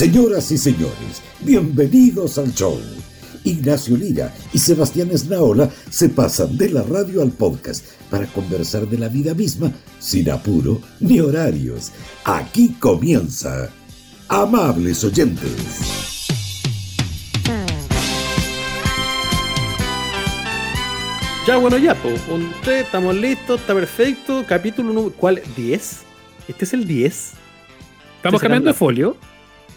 Señoras y señores, bienvenidos al show. Ignacio Lira y Sebastián Esnaola se pasan de la radio al podcast para conversar de la vida misma sin apuro ni horarios. Aquí comienza. Amables oyentes. Ya, bueno, ya, pues. estamos listos, está perfecto. Capítulo número. ¿Cuál? ¿10? ¿Este es el 10? ¿Estamos cambiando de folio?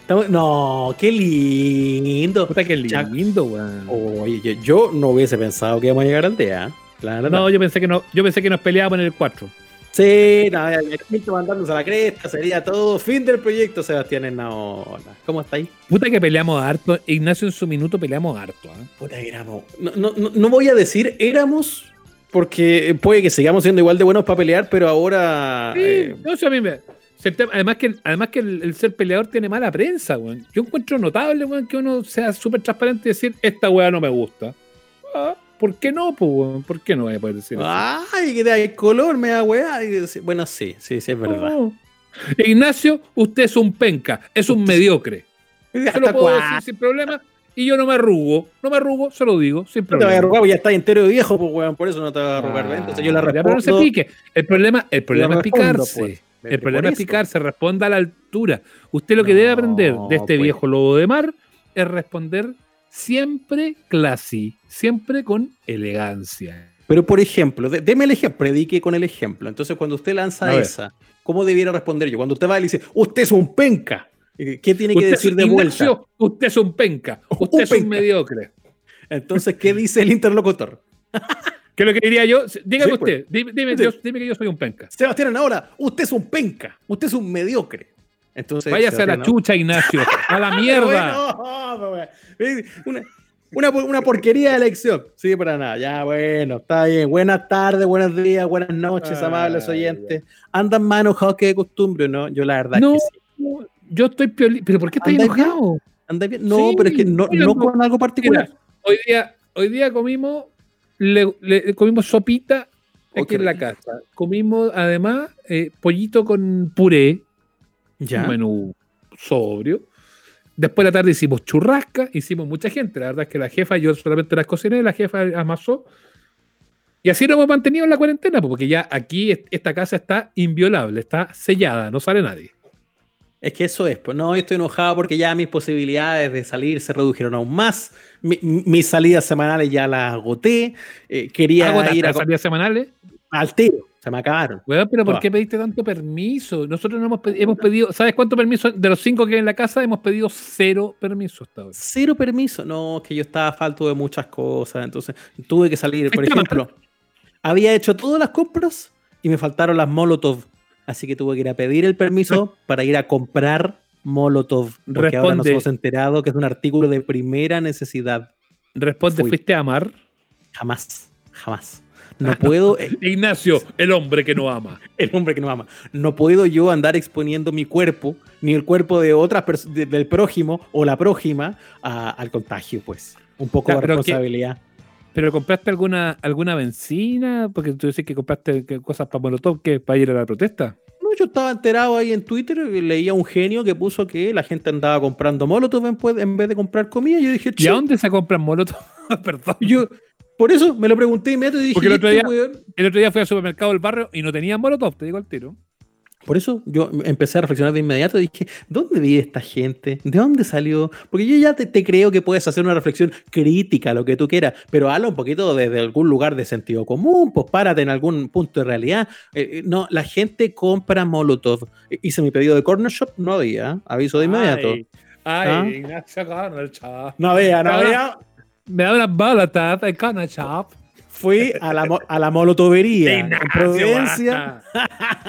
No, qué lindo. Puta, qué lindo, weón. Oye, yo, no hubiese pensado que íbamos a llegar al día. Claro, no, yo pensé que no, yo pensé que nos peleábamos en el 4. Sí, no, el quinto mandándose a la cresta, sería todo fin del proyecto, Sebastián Enaola. ¿Cómo está ahí? Puta que peleamos harto. Ignacio en su minuto peleamos harto. ¿eh? Puta que éramos. No, no, no, voy a decir éramos, porque puede que sigamos siendo igual de buenos para pelear, pero ahora. Sí, eh, no sé, a mí me. Además que, además que el, ser peleador tiene mala prensa, weón. Yo encuentro notable, weón, que uno sea súper transparente y decir, esta weá no me gusta. Ah, ¿Por qué no, pues, weón? ¿Por qué no voy a poder decir eso? Ay, que da color, me da weá. Bueno, sí, sí, sí, es verdad. Ignacio, usted es un penca, es un mediocre. Se lo puedo decir sin problema. Y yo no me arrugo, no me arrugo, se lo digo, sin problema. No te vas a arrugar, ya está entero de viejo, pues, weón, por eso no te vas a arrugar. Ah, Entonces yo la respondo. Pero no se pique. El problema, el problema es picarse. Pues. El problema es picarse, responda a la altura. Usted lo que debe aprender de este pues. viejo lobo de mar es responder siempre classy, siempre con elegancia. Pero por ejemplo, deme el ejemplo, predique con el ejemplo. Entonces, cuando usted lanza esa, ¿cómo debiera responder yo? Cuando usted va y dice, usted es un penca, ¿qué tiene que decir de vuelta? usted es un penca, usted es un mediocre. Entonces, ¿qué dice el interlocutor? ¿Qué es lo que diría yo? Dígame usted, dime, dime, que yo soy un penca. Sebastián, ahora, usted es un penca, usted es un mediocre. Entonces, Váyase a la chucha, Ignacio, a la mierda. una, una, porquería de elección. Sí, para nada. Ya, bueno, está bien. Buenas tardes, buenos días, buenas noches, amables oyentes. Andan más enojados que de costumbre, ¿no? Yo la verdad no, que sí. Yo estoy ¿Pero por qué estás enojado? ¿Anda bien? No, pero es que no, no con algo particular. hoy, día, hoy día comimos le, comimos sopita aquí en la casa. Comimos además eh, pollito con puré. Ya. Un menú sobrio. Después de la tarde hicimos churrasca, hicimos mucha gente. La verdad es que la jefa, yo solamente las cociné, la jefa amasó. Y así nos hemos mantenido en la cuarentena, porque ya aquí esta casa está inviolable, está sellada, no sale nadie. Es que eso es, pues no, estoy enojado porque ya mis posibilidades de salir se redujeron aún más. mis salidas semanales ya las agoté. Eh, quería ir a. salidas semanales? Al tiro, se me acabaron. pero ¿por qué pediste tanto permiso? Nosotros no hemos, hemos pedido, ¿sabes cuánto permiso? De los cinco que hay en la casa, hemos pedido cero permiso hasta ahora. Cero permiso. No, que yo estaba falto de muchas cosas, entonces tuve que salir. Por ejemplo, había hecho todas las compras y me faltaron las Molotov Así que tuve que ir a pedir el permiso para ir a comprar Molotov. Porque ahora nos hemos enterado que es un artículo de primera necesidad. Responde, ¿fuiste a amar? Jamás, jamás. No puedo. Eh, Ignacio, el hombre que no ama. el hombre que no ama. No puedo yo andar exponiendo mi cuerpo, ni el cuerpo de otras del prójimo o la prójima al contagio, pues. Un poco de responsabilidad. ¿Pero compraste alguna alguna benzina? Porque tú dices que compraste cosas para Molotov, que para ir a la protesta. No, yo estaba enterado ahí en Twitter, leía un genio que puso que la gente andaba comprando Molotov en, vez de comprar comida. Yo dije, ¿y a dónde se compran Molotov? Perdón. Yo, por eso me lo pregunté inmediato y dije, Porque el otro, día, el otro día fui al supermercado del barrio y no tenían Molotov, te digo al tiro. Por eso yo empecé a reflexionar de inmediato y dije, ¿dónde vive esta gente? ¿De dónde salió? Porque yo ya te, creo que puedes hacer una reflexión crítica, lo que tú quieras, pero habla un poquito desde algún lugar de sentido común, pues párate en algún punto de realidad. Eh, eh, no, la gente compra Molotov. Hice mi pedido de Corner Shop, no había, aviso de inmediato. Ay, ¿Ah? No había, no había. Me da una bala, en Corner Shop fui a la, a la molotovería en Providencia.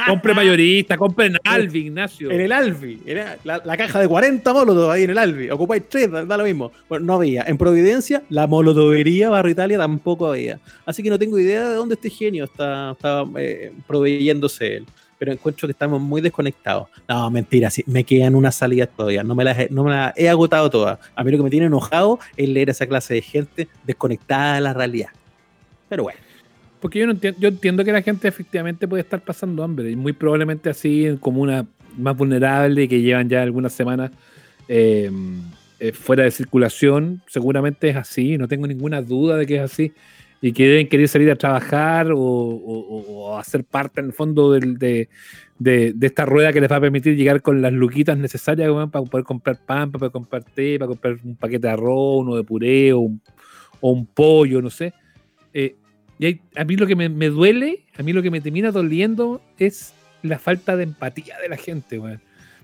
compre mayorista, compre en Alvi, Ignacio. En el Alvi. Era la, caja de 40 molotos ahí en el Alvi. Ocupáis tres, da, lo mismo. Bueno, no había. En Providencia, la molotovería Barrio Italia tampoco había. Así que no tengo idea de dónde este genio está, está eh, proveyéndose él. Pero encuentro que estamos muy desconectados. No, mentira, sí, me quedan unas salidas todavía. No me las no me las he agotado todas. A mí lo que me tiene enojado es leer a esa clase de gente desconectada de la realidad. Pero bueno. Porque yo, no entiendo, yo entiendo que la gente efectivamente puede estar pasando hambre y muy probablemente así en comunas más vulnerables que llevan ya algunas semanas em, eh, fuera de circulación, seguramente es así, no tengo ninguna duda de que es así, y que deben querer salir a trabajar o, hacer parte en el fondo de, esta rueda que les va a permitir llegar con las luquitas necesarias para poder comprar pan, para poder comprar té, para comprar un paquete de arroz, uno de puré o un, pollo, no sé. Eh, y a mí lo que me, duele, a mí lo que me termina doliendo es la falta de empatía de la gente,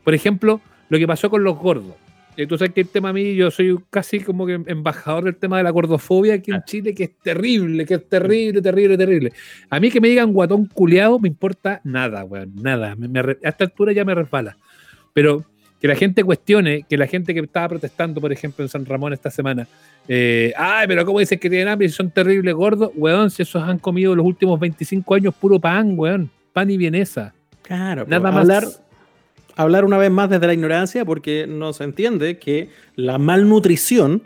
Por ejemplo, lo que pasó con los gordos. Y tú sabes que el tema a mí, yo soy casi como que embajador del tema de la gordofobia aquí en ah. Chile, que es terrible, que es terrible, terrible, terrible. A mí que me digan guatón culeado me importa nada, weón, nada. a esta altura ya me resbala. Pero que la gente cuestione, que la gente que estaba protestando, por ejemplo, en San Ramón esta semana, eh, ay, pero ¿cómo dicen que tienen hambre si son terribles gordos? Weón, si esos han comido los últimos 25 años puro pan, weón, pan y vienesa. Claro, nada más. Hablar, hablar una vez más desde la ignorancia, porque no se entiende que la malnutrición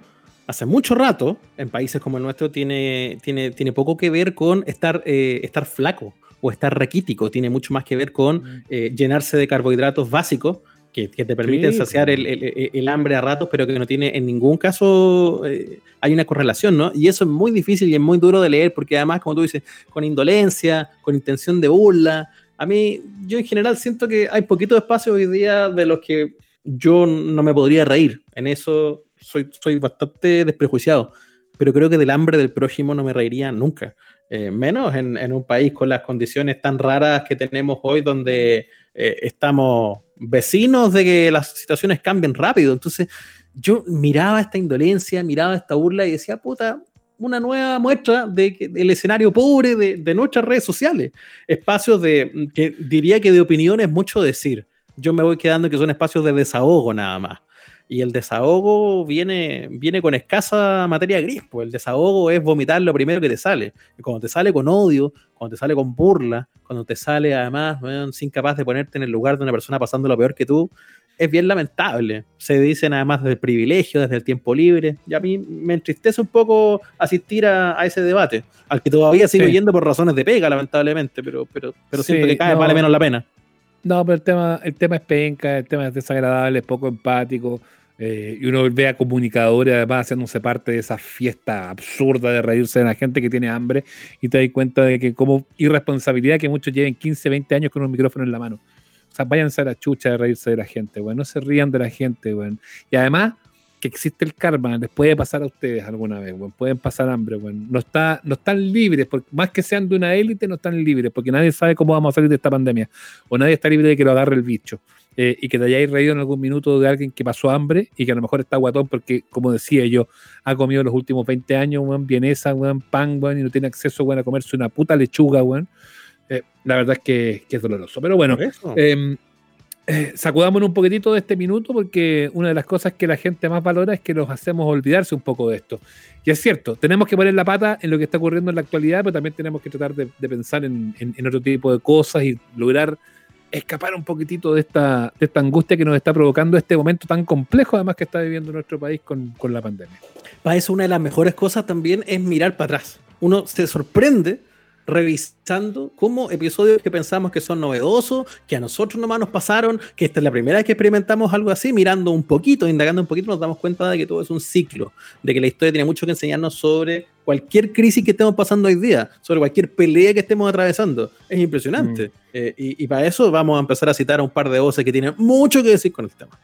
hace mucho rato en países como el nuestro tiene, tiene, tiene poco que ver con estar, eh, estar flaco o estar raquítico, tiene mucho más que ver con mm. eh, llenarse de carbohidratos básicos que, te permiten saciar el, hambre a ratos, pero que no tiene en ningún caso, eh, hay una correlación, ¿no? Y eso es muy difícil y es muy duro de leer, porque además, como tú dices, con indolencia, con intención de burla, a mí, yo en general siento que hay poquito espacio hoy día de los que yo no me podría reír. En eso soy, soy bastante desprejuiciado, pero creo que del hambre del prójimo no me reiría nunca. Eh, menos en, en, un país con las condiciones tan raras que tenemos hoy, donde eh, estamos vecinos de que las situaciones cambien rápido. Entonces, yo miraba esta indolencia, miraba esta burla y decía, puta, una nueva muestra de, del escenario pobre de, nuestras redes sociales. Espacios de, que diría que de opinión es mucho decir. Yo me voy quedando que son espacios de desahogo nada más. Y el desahogo viene, viene con escasa materia gris, pues el desahogo es vomitar lo primero que te sale. Y cuando te sale con odio, cuando te sale con burla, cuando te sale además sin capaz de ponerte en el lugar de una persona pasando lo peor que tú, es bien lamentable. Se dice nada más desde el privilegio, desde el tiempo libre. Y a mí me entristece un poco asistir a, ese debate, al que todavía sigo yendo por razones de pega, lamentablemente, pero, pero, pero siento que cada vez vale menos la pena. No, pero el tema, el tema es penca, el tema es desagradable, es poco empático. Eh, y uno ve a comunicadores además haciéndose parte de esa fiesta absurda de reírse de la gente que tiene hambre y te das cuenta de que como irresponsabilidad que muchos lleven 15, 20 años con un micrófono en la mano. O sea, váyanse a la chucha de reírse de la gente, bueno, no se rían de la gente, bueno. Y además que existe el karma, les puede pasar a ustedes alguna vez, bueno, pueden pasar hambre, bueno. No, está, no están libres, porque más que sean de una élite, no están libres, porque nadie sabe cómo vamos a salir de esta pandemia, o nadie está libre de que lo agarre el bicho. Eh, y que te hayáis reído en algún minuto de alguien que pasó hambre y que a lo mejor está guatón porque, como decía yo, ha comido los últimos 20 años, buen vienesa, buen pan, y no tiene acceso, a comerse una puta lechuga, weón. Eh, la verdad es que, es doloroso. Pero bueno, eh, eh, sacudámonos un poquitito de este minuto porque una de las cosas que la gente más valora es que nos hacemos olvidarse un poco de esto. Y es cierto, tenemos que poner la pata en lo que está ocurriendo en la actualidad, pero también tenemos que tratar de, pensar en, otro tipo de cosas y lograr escapar un poquitito de esta, de esta angustia que nos está provocando este momento tan complejo además que está viviendo nuestro país con, con la pandemia. Para eso una de las mejores cosas también es mirar para atrás. Uno se sorprende revisando cómo episodios que pensamos que son novedosos, que a nosotros nomás nos pasaron, que esta es la primera vez que experimentamos algo así, mirando un poquito, indagando un poquito, nos damos cuenta de que todo es un ciclo, de que la historia tiene mucho que enseñarnos sobre cualquier crisis que estemos pasando hoy día, sobre cualquier pelea que estemos atravesando. Es impresionante. Mm. Eh, y, para eso vamos a empezar a citar a un par de voces que tienen mucho que decir con el tema.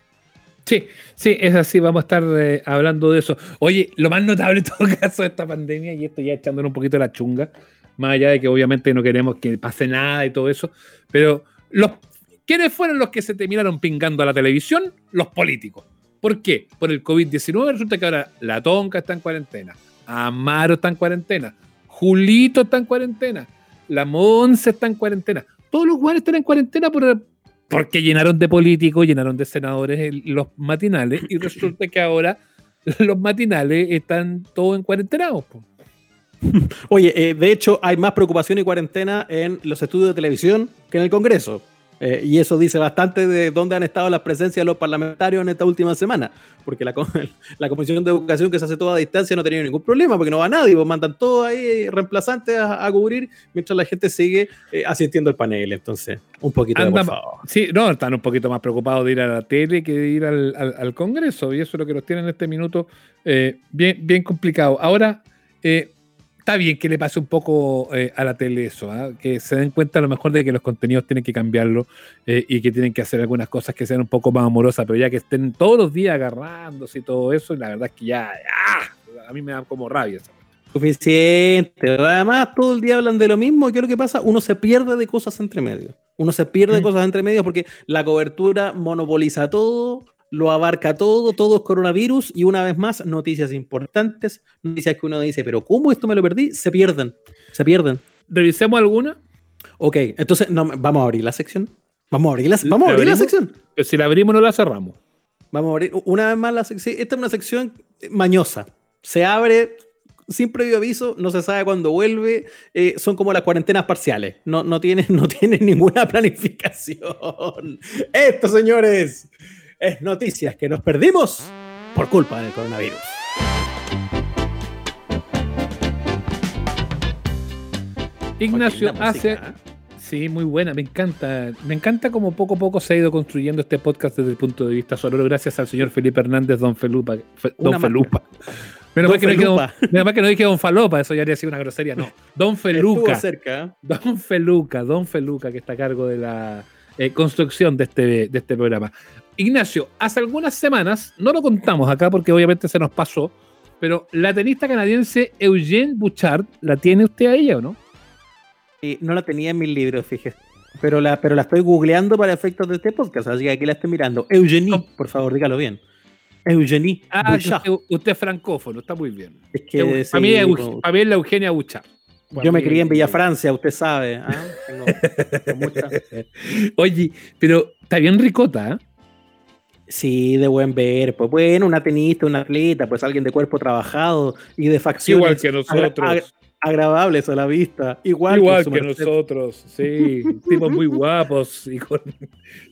Sí, sí, es así, vamos a estar eh, hablando de eso. Oye, lo más notable en todo caso de esta pandemia, y esto ya echándole un poquito la chunga, más allá de que obviamente no queremos que pase nada y todo eso, pero los, ¿quiénes fueron los que se terminaron pingando a la televisión? Los políticos. ¿Por qué? Por el COVID-19 resulta que ahora la Tonca está en cuarentena, Amaro está en cuarentena, Julito está en cuarentena, la Monse está en cuarentena. Todos los lugares están en cuarentena por, porque llenaron de políticos, llenaron de senadores los matinales y resulta que ahora los matinales están todos en cuarentena. Oye, eh, de hecho hay más preocupación y cuarentena en los estudios de televisión que en el Congreso. Eh, y eso dice bastante de dónde han estado las presencias de los parlamentarios en esta última semana, porque la, la Comisión de Educación que se hace toda a distancia no ha tenido ningún problema, porque no va nadie, pues mandan todos ahí reemplazantes a, cubrir mientras la gente sigue eh, asistiendo al panel. Entonces, un poquito de Sí, no, están un poquito más preocupados de ir a la tele que de ir al, al, Congreso, y eso es lo que nos tiene en este minuto eh, bien, bien complicado. Ahora, eh, está bien que le pase un poco eh, a la tele eso, ¿ah? que se den cuenta a lo mejor de que los contenidos tienen que cambiarlo eh, y que tienen que hacer algunas cosas que sean un poco más amorosas, pero ya que estén todos los días agarrándose y todo eso, la verdad es que ya, a mí me da como rabia eso. Suficiente. Además, todo el día hablan de lo mismo. ¿Qué es lo que pasa? Uno se pierde de cosas entre medio. Uno se pierde de mm. cosas entre medio porque la cobertura monopoliza todo, lo abarca todo, todo es coronavirus y una vez más noticias importantes, noticias que uno dice, pero ¿cómo esto me lo perdí? Se pierden, se pierden. ¿Revisemos alguna? Ok, entonces no, vamos a abrir la sección. Vamos a abrir la, vamos a abrir la sección. Pero si la abrimos no la cerramos. Vamos a abrir una vez más la sección. Esta es una sección mañosa. Se abre sin previo aviso, no se sabe cuándo vuelve, eh, son como las cuarentenas parciales, no, no, tienen, no tienen ninguna planificación. Esto, señores, es noticias que nos perdimos por culpa del coronavirus. Ignacio hace. Sí, muy buena, me encanta. Me encanta como poco a poco se ha ido construyendo este podcast desde el punto de vista sonoro, gracias al señor Felipe Hernández, don Felupa. don Felupa. Menos mal, que no dije Don Falopa, eso ya haría sido una grosería. No, Don Feluca. cerca. ¿eh? Don Feluca, Don Feluca, que está a cargo de la eh, construcción de este, de este programa. Ignacio, hace algunas semanas, no lo contamos acá porque obviamente se nos pasó, pero la tenista canadiense Eugene Bouchard, ¿la tiene usted a ella o no? no la tenía en mis libros, fíjese. Pero la, pero la estoy googleando para efectos de este podcast, así que aquí la estoy mirando. Eugenie, por favor, dígalo bien. Eugenie. Ah, usted, es francófono, está muy bien. Es que, a, mí, es la Eugenia Bouchard. Yo me crié en Villa Francia, usted sabe. ¿ah? Oye, pero está bien ricota, ¿eh? Sí, de buen ver. Pues bueno, una tenista, un atleta, pues alguien de cuerpo trabajado y de facciones. Igual que nosotros. agradables a la vista. Igual, Igual que, nosotros, sí. Tipos muy guapos y con,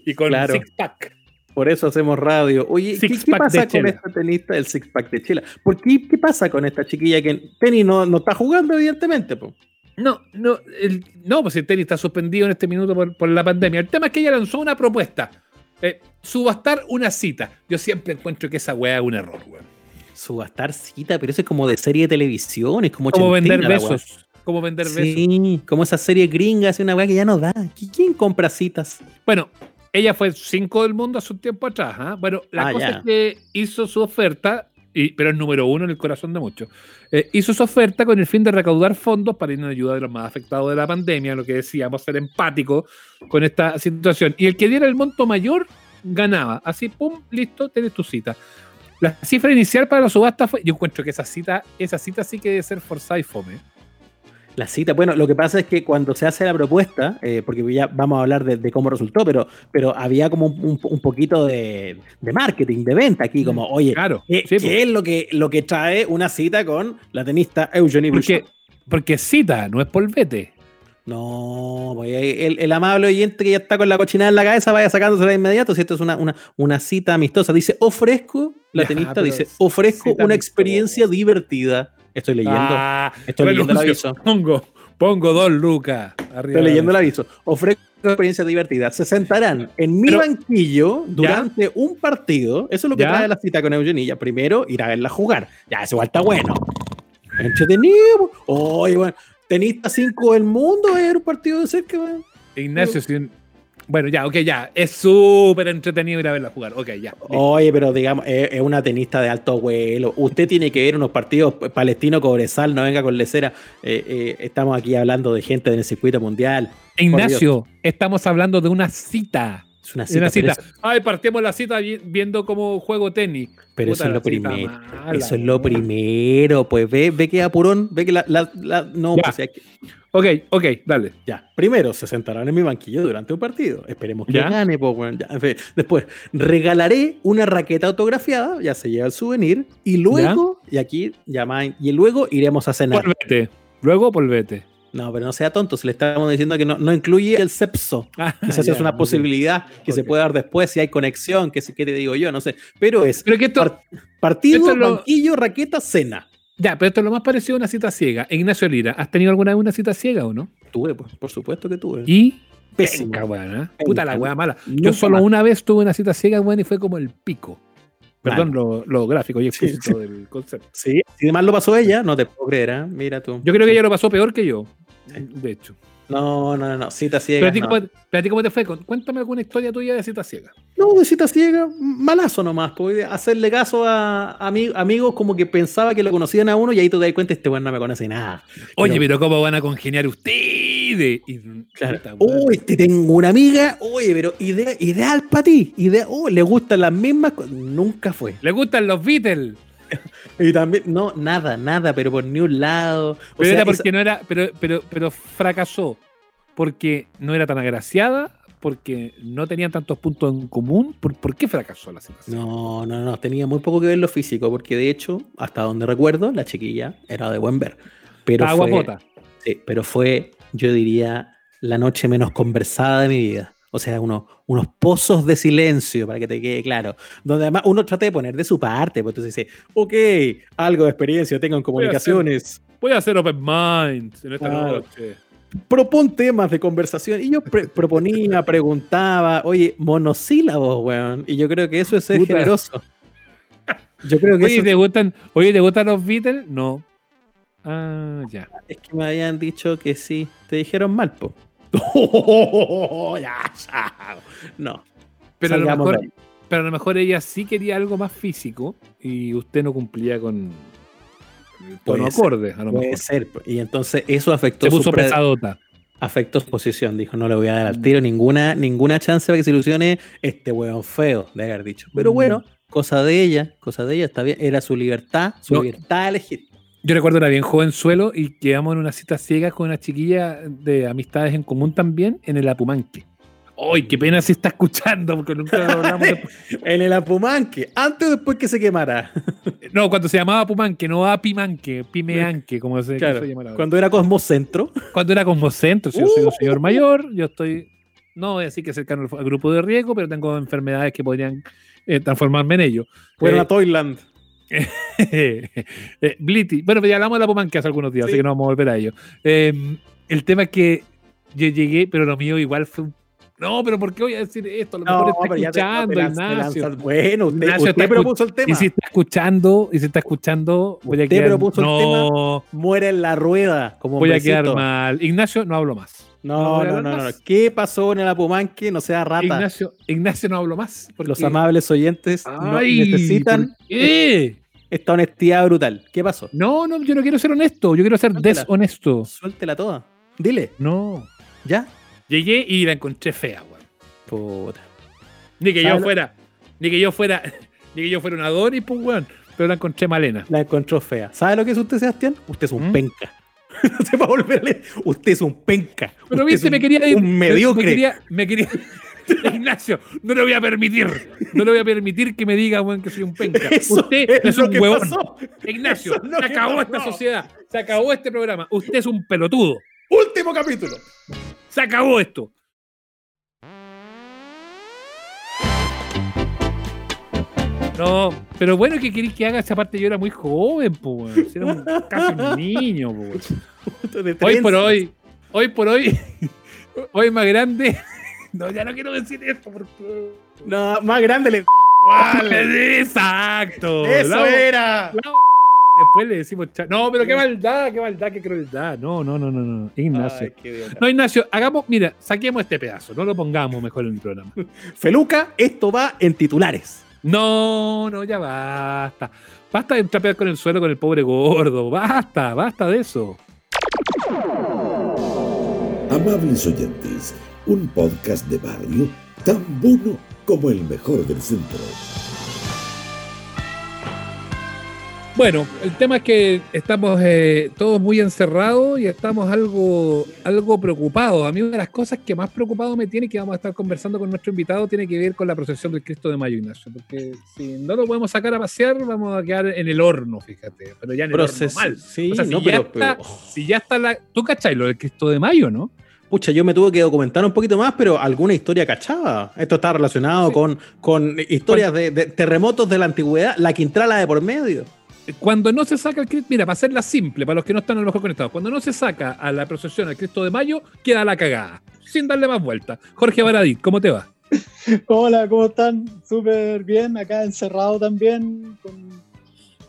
y con six pack. Por eso hacemos radio. Oye, ¿qué, pasa con esta tenista del six pack de Chile? ¿Por qué, qué pasa con esta chiquilla que tenis no, no está jugando, evidentemente? No, no, no, pues el tenis está suspendido en este minuto por, por la pandemia. El tema es que ella lanzó una propuesta eh, subastar una cita. Yo siempre encuentro que esa weá es un error, weón. Subastar cita, pero eso es como de serie de televisión, es como, como vender besos. Como vender besos. Sí, como esa serie gringa, es una weá que ya no da. ¿Quién compra citas? Bueno, ella fue cinco del mundo hace un tiempo atrás. ¿ah? Bueno, la ah, cosa es que hizo su oferta, pero es número uno en el corazón de muchos. Eh, hizo su oferta con el fin de recaudar fondos para ir en ayuda de los más afectados de la pandemia, lo que decíamos, ser empático con esta situación. Y el que diera el monto mayor ganaba. Así, pum, listo, tienes tu cita. La cifra inicial para la subasta fue. Yo encuentro que esa cita, esa cita sí que debe ser forzada y fome. La cita, bueno, lo que pasa es que cuando se hace la propuesta, eh, porque ya vamos a hablar de, cómo resultó, pero, pero había como un, poquito de, marketing, de venta aquí, como, mm, oye, claro, ¿qué, pues. es lo que, lo que trae una cita con la tenista Eugenie Porque, porque cita, no es polvete. No, pues, el, el, amable oyente que ya está con la cochinada en la cabeza vaya sacándose de inmediato. Si esto es una, una, cita amistosa, dice ofrezco, la tenista dice ofrezco una experiencia divertida. Estoy leyendo. Ah, estoy leyendo el aviso. Pongo, pongo dos lucas. estoy leyendo el aviso. Ofrezco una experiencia divertida. Se sentarán en mi banquillo durante un partido. Eso es lo que trae la cita con Eugenilla. Primero, ir a verla jugar. Ya, eso igual está bueno. Entretenido. Oye, bueno. Tenista 5 del mundo, es un partido de cerca, Ignacio, bueno, ya, ok, ya. Es súper entretenido ir a verla jugar. Ok, ya. Oye, pero digamos, es, una tenista de alto vuelo. Usted tiene que ver unos partidos palestino cobresal, no venga con lecera. Eh, eh, estamos aquí hablando de gente del circuito mundial. Ignacio, estamos hablando de una cita. Es una cita. Ay, partimos la cita viendo cómo juego tenis. Pero eso es lo primero. eso es lo primero. Pues ve, ve que apurón, ve que la. no, pues Ok, ok, dale. Ya. Primero se sentarán en mi banquillo durante un partido. Esperemos que gane, pues, bueno, Después, regalaré una raqueta autografiada, ya se lleva el souvenir. Y luego, y aquí llaman, y luego iremos a cenar. Polvete. Luego polvete. No, pero no sea tonto, si le estamos diciendo que no, no incluye el sepso. Ah, Esa es una posibilidad que se puede dar después si hay conexión, que si te digo yo, no sé. Pero es pero que partido, banquillo, raqueta, cena. Ya, pero esto es lo más parecido a una cita ciega. Ignacio Lira, ¿has tenido alguna vez una cita ciega o no? Tuve, pues, por supuesto que tuve. Y pésima, ¿eh? Puta la weá mala. Yo solo una vez tuve una cita ciega, weón, y fue como el pico. Perdón lo, gráfico y explícito del concepto. Sí, si además lo pasó ella, no te puedo creer, ¿eh? Mira tú. Yo creo que ella lo pasó peor que yo, de hecho. No, no, no, cita ciega. Pero a, ti, cómo, te fue? Cuéntame alguna historia tuya de cita ciega. No, de cita ciega, malazo nomás. Pues, hacerle caso a, amigos como que pensaba que lo conocían a uno y ahí te das cuenta, este bueno no me conoce nada. Oye, pero, ¿cómo van a congeniar ustedes? claro. Uy, te tengo una amiga, oye, pero ideal para ti. Idea, oh, le gustan las mismas Nunca fue. Le gustan los Beatles. Y también, no, nada, nada, pero por ni un lado. pero era porque no era, pero, pero, pero fracasó. Porque no era tan agraciada, porque no tenían tantos puntos en común. ¿Por, qué fracasó la situación? No, no, no, tenía muy poco que ver lo físico, porque de hecho, hasta donde recuerdo, la chiquilla era de buen ver. Pero fue, Sí, pero fue, yo diría, la noche menos conversada de mi vida. O sea, unos, unos pozos de silencio, para que te quede claro. Donde además uno trata de poner de su parte, porque entonces dice, ok, algo de experiencia tengo en comunicaciones. Voy a hacer, open mind en esta noche. Propon temas de conversación. Y yo proponía, preguntaba, oye, monosílabos, weón. Y yo creo que eso es ser generoso. Yo creo que oye, ¿te gustan, oye, ¿te gustan los Beatles? No. Ah, ya. Es que me habían dicho que sí. Te dijeron mal, po. no. Pero a, lo mejor, pero a lo mejor ella sí quería algo más físico y usted no cumplía con el tono acorde. A lo puede ser. Y entonces eso afectó su pesadota. Afectó su posición. Dijo, no le voy a dar al tiro ninguna, ninguna chance para que se ilusione este weón feo, de haber dicho. Pero mm. bueno, cosa de ella, cosa de ella, está bien. Era su libertad, su libertad elegir. Yo recuerdo era bien jovenzuelo y quedamos en una cita ciega con una chiquilla de amistades en común también en el Apumanque. ¡Ay, qué pena si está escuchando! Porque nunca lo hablamos En el Apumanque, antes o después que se quemara. no, cuando se llamaba Apumanque, no Apimanque, Pimeanque, como se, claro, Cuando era Cosmocentro. Cuando era Cosmocentro, yo soy un señor uh. mayor, yo estoy, no voy a decir que cercano al grupo de riesgo, pero tengo enfermedades que podrían eh, transformarme en ello. Bueno, eh, a Toyland. Eh, Blitty. Bueno, ya hablamos de la Pumanque hace algunos días, así que no vamos a volver a ello. Em, el tema es que yo llegué, pero lo mío igual fue un no, pero ¿por qué voy a decir esto? A lo mejor está escuchando, Ignacio. bueno, usted, propuso el tema. Y si está escuchando, y si está escuchando, voy a quedar, propuso el tema, muere en la rueda. Como voy a quedar mal. Ignacio, no hablo más. No, no, no, no, ¿Qué pasó en el Apumanque? No sea rata. Ignacio, Ignacio no hablo más. Los amables oyentes necesitan esta honestidad brutal. ¿Qué pasó? No, no, yo no quiero ser honesto. Yo quiero ser deshonesto. Suéltela toda. Dile. No. ¿Ya? Llegué y la encontré fea, weón. Puta. Ni que yo fuera. Ni que yo fuera. Ni que yo fuera una Doris, pues, weón. Pero la encontré malena. La encontró fea. ¿Sabe lo que es usted, Sebastián? Usted es un ¿Mm? penca. no se va a volverle. Usted es un penca. Pero viste, me quería ir. Un mediocre. Me quería. Me quería Ignacio, no le voy a permitir. No le voy a permitir que me diga, weón, que soy un penca. Usted es, un huevón. Ignacio, se acabó esta sociedad. Se acabó este programa. Usted es un pelotudo. Último capítulo. Se acabó esto. No, pero bueno, ¿qué queréis que haga esa parte? Yo era muy joven, pues. Era un, casi un niño, pues. Hoy por hoy, hoy por hoy, hoy más grande. No, ya no quiero decir esto porque. No, más grande le. Exacto. Eso era. Después le decimos, no, pero qué maldad, qué maldad, qué crueldad. No, no, no, no, no. Ignacio. no, Ignacio, hagamos, mira, saquemos este pedazo, no lo pongamos mejor en el programa. Feluca, esto va en titulares. No, no, ya basta. Basta de trapear con el suelo con el pobre gordo. Basta, basta de eso. Amables oyentes, un podcast de barrio tan bueno como el mejor del centro. Bueno, el tema es que estamos eh, todos muy encerrados y estamos algo, algo preocupados. A mí una de las cosas que más preocupado me tiene, que vamos a estar conversando con nuestro invitado, tiene que ver con la procesión del Cristo de Mayo, Ignacio. Porque si no lo podemos sacar a pasear, vamos a quedar en el horno, fíjate. Pero ya en el horno mal. Sí, si, ya está, si ya está la... ¿Tú cachai lo del Cristo de Mayo, no? Pucha, yo me tuve que documentar un poquito más, pero alguna historia cachaba. Esto está relacionado con, con historias de, de, terremotos de la antigüedad, la quintrala de por medio cuando no se saca el Cristo, mira, para hacerla simple, para los que no están a lo mejor conectados, cuando no se saca a la procesión al Cristo de Mayo, queda la cagada, sin darle más vuelta. Jorge Baradit, ¿cómo te va? Hola, ¿cómo están? Súper bien, acá encerrado también con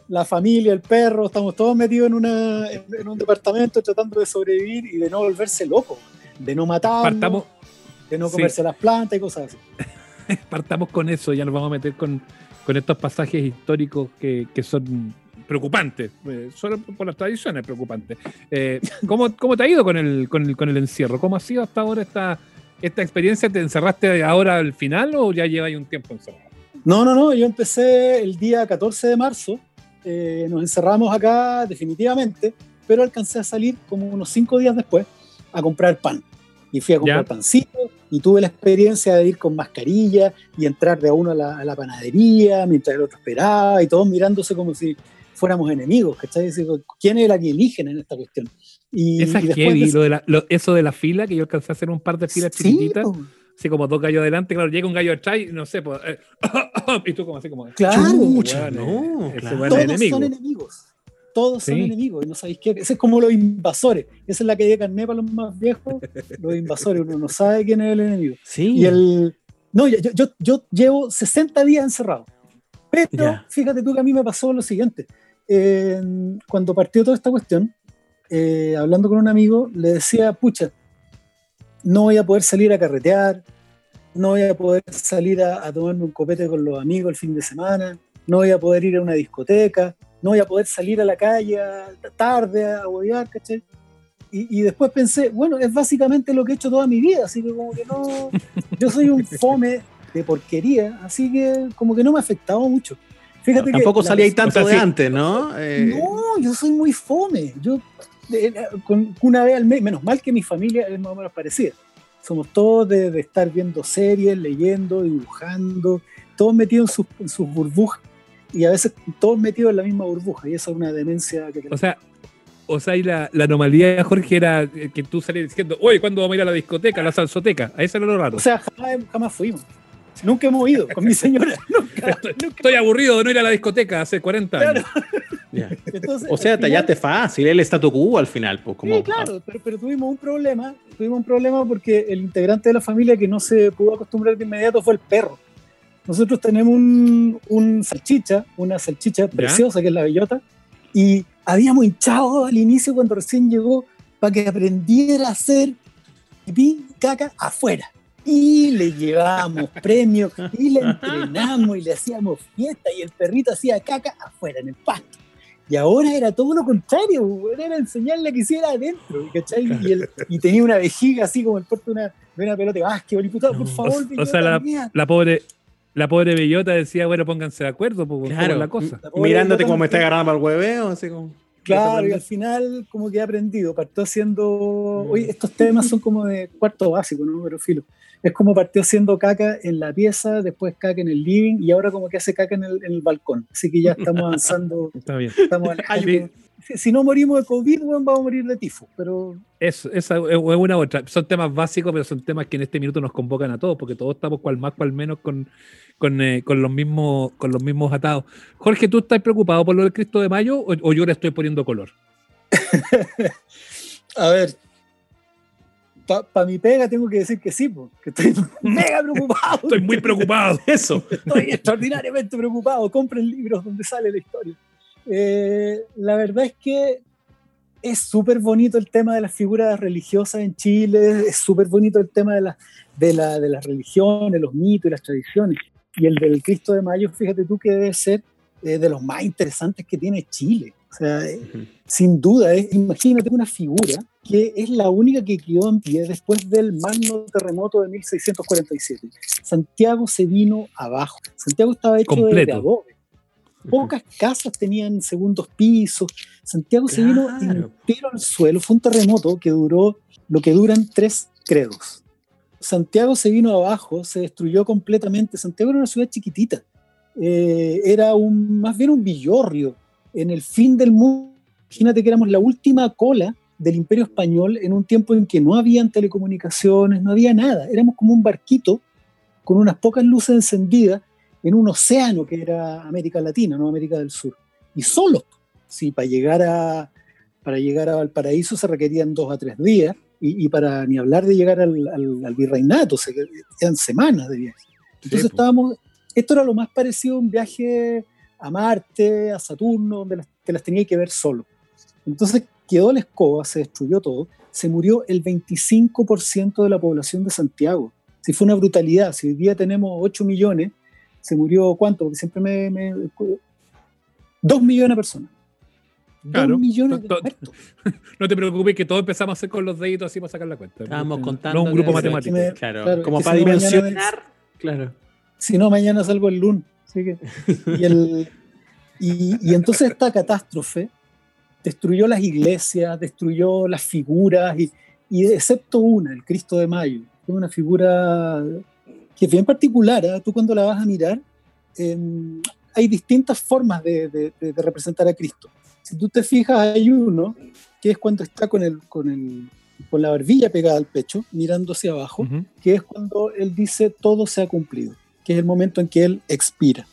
la familia, el perro, estamos todos metidos en, una, en, un departamento tratando de sobrevivir y de no volverse loco, de no matar, de no comerse las plantas y cosas así. Partamos con eso, ya nos vamos a meter con, con estos pasajes históricos que, que son preocupante, eh, solo por las tradiciones preocupante. Eh, ¿cómo, ¿cómo, te ha ido con el, con, el, con el encierro? ¿Cómo ha sido hasta ahora esta, esta experiencia? ¿Te encerraste ahora al final o ya lleva un tiempo encerrado? No, no, no, yo empecé el día 14 de marzo, eh, nos encerramos acá definitivamente, pero alcancé a salir como unos cinco días después a comprar pan. Y fui a comprar pancito y tuve la experiencia de ir con mascarilla y entrar de a uno a la, a la panadería mientras el otro esperaba y todos mirándose como si fuéramos enemigos, ¿cachai? ¿Quién es el alienígena en esta cuestión? Y, Esa y lo de la, eso de la fila, que yo alcancé a hacer un par de filas chiquititas, así como dos gallos adelante, claro, llega un gallo atrás y no sé, pues, eh, y tú como así como... Claro, no, todos son enemigos. Todos son enemigos, y no sabéis qué. Ese es como los invasores. Esa es la que llega carné para los más viejos, los invasores. Uno no sabe quién es el enemigo. Sí. Y el. No, yo, yo, yo llevo 60 días encerrado. Pero fíjate tú que a mí me pasó lo siguiente cuando partió toda esta cuestión, eh, hablando con un amigo, le decía, pucha, no voy a poder salir a carretear, no voy a poder salir a, tomarme un copete con los amigos el fin de semana, no voy a poder ir a una discoteca, no voy a poder salir a la calle tarde a bodear, ¿cachai? Y, y, después pensé, bueno, es básicamente lo que he hecho toda mi vida, así que como que no, yo soy un fome de porquería, así que como que no me ha afectado mucho. Fíjate tampoco salía ahí tanto de antes, ¿no? Eh, no, yo soy muy fome. Yo, con una vez al mes, menos mal que mi familia es más o menos parecida. Somos todos de, estar viendo series, leyendo, dibujando, todos metidos en sus, burbujas y a veces todos metidos en la misma burbuja y eso es una demencia que O sea, o sea, y la, la anomalía, Jorge, era que tú salías diciendo, oye, ¿cuándo vamos a ir a la discoteca, a la salsoteca? A eso era lo raro. O sea, jamás fuimos. Nunca hemos ido con mi señora. Estoy, aburrido de no ir a la discoteca hace 40 años. o sea, tallaste fácil, el statu quo al final. Pues, como, sí, claro, pero, tuvimos un problema. Tuvimos un problema porque el integrante de la familia que no se pudo acostumbrar de inmediato fue el perro. Nosotros tenemos un, salchicha, una salchicha preciosa que es la bellota, y habíamos hinchado al inicio cuando recién llegó para que aprendiera a hacer pipí, caca afuera y le llevábamos premios y le entrenamos y le hacíamos fiesta y el perrito hacía caca afuera en el pasto. Y ahora era todo lo contrario, era enseñarle que hiciera adentro, ¿cachai? Y, y, tenía una vejiga así como el puerto de una, de una pelota de qué diputado, por favor. O, sea, la, pobre, la pobre bellota decía, bueno, pónganse de acuerdo, pues, claro, la cosa. Mirándote como me está agarrando para el hueveo, así como... Claro, y al final como que he aprendido, partió haciendo, oye, estos temas son como de cuarto básico, ¿no? Pero filo, es como partió haciendo caca en la pieza, después caca en el living y ahora como que hace caca en el, en el balcón. Así que ya estamos avanzando. Está bien. Estamos si no morimos de COVID, vamos a morir de tifo, pero... Eso, esa es una otra. Son temas básicos, pero son temas que en este minuto nos convocan a todos, porque todos estamos cual más, cual menos con, con, eh, con, los mismos, con los mismos atados. Jorge, ¿tú estás preocupado por lo del Cristo de Mayo o, yo le estoy poniendo color? a ver, para mi pega tengo que decir que sí, porque estoy mega preocupado. estoy muy preocupado. Eso. Estoy extraordinariamente preocupado. Compren libros donde sale la historia. Eh, la verdad es que es súper bonito el tema de las figuras religiosas en Chile, es súper bonito el tema de, la, de, la, de las religiones, los mitos y las tradiciones. Y el del Cristo de Mayo, fíjate tú que debe ser eh, de los más interesantes que tiene Chile. O sea, eh, sin duda, imagínate una figura que es la única que quedó en pie después del magno terremoto de 1647. Santiago se vino abajo. Santiago estaba hecho de, de adobe pocas casas tenían segundos pisos. Santiago se vino entero al suelo. Fue un terremoto que duró lo que duran tres credos. Santiago se vino abajo, se destruyó completamente. Santiago era una ciudad chiquitita. Eh, era un, más bien un villorrio en el fin del mundo. Imagínate que éramos la última cola del imperio español en un tiempo en que no habían telecomunicaciones, no había nada. Éramos como un barquito con unas pocas luces encendidas en un océano que era América Latina, no América del Sur. Y solo, sí, para llegar a, para llegar a Valparaíso se requerían dos a tres días, y, para ni hablar de llegar al, al, virreinato, se quedan semanas de viaje. Entonces estábamos, esto era lo más parecido a un viaje a Marte, a Saturno, donde las, te las tenía que ver solo. Entonces quedó la escoba, se destruyó todo, se murió el 25% de la población de Santiago. Si fue una brutalidad, si hoy día tenemos 8 millones, se murió cuánto, porque siempre me... me 2 millones de personas. Claro. millones de muertos. No te preocupes que todo empezamos a hacer con los deditos así para sacar la cuenta. Estábamos contando. No un grupo matemático. claro, como para dimensionar. claro. Si no, mañana salgo el lunes. y, el, y, entonces esta catástrofe destruyó las iglesias, destruyó las figuras, y, y excepto una, el Cristo de Mayo, que es una figura que es bien particular. ¿eh? Tú cuando la vas a mirar, em, hay distintas formas de, representar a Cristo. Si tú te fijas, hay uno que es cuando está con, el, con, el, con la barbilla pegada al pecho, mirando hacia abajo, que es cuando él dice todo se ha cumplido, que es el momento en que él expira.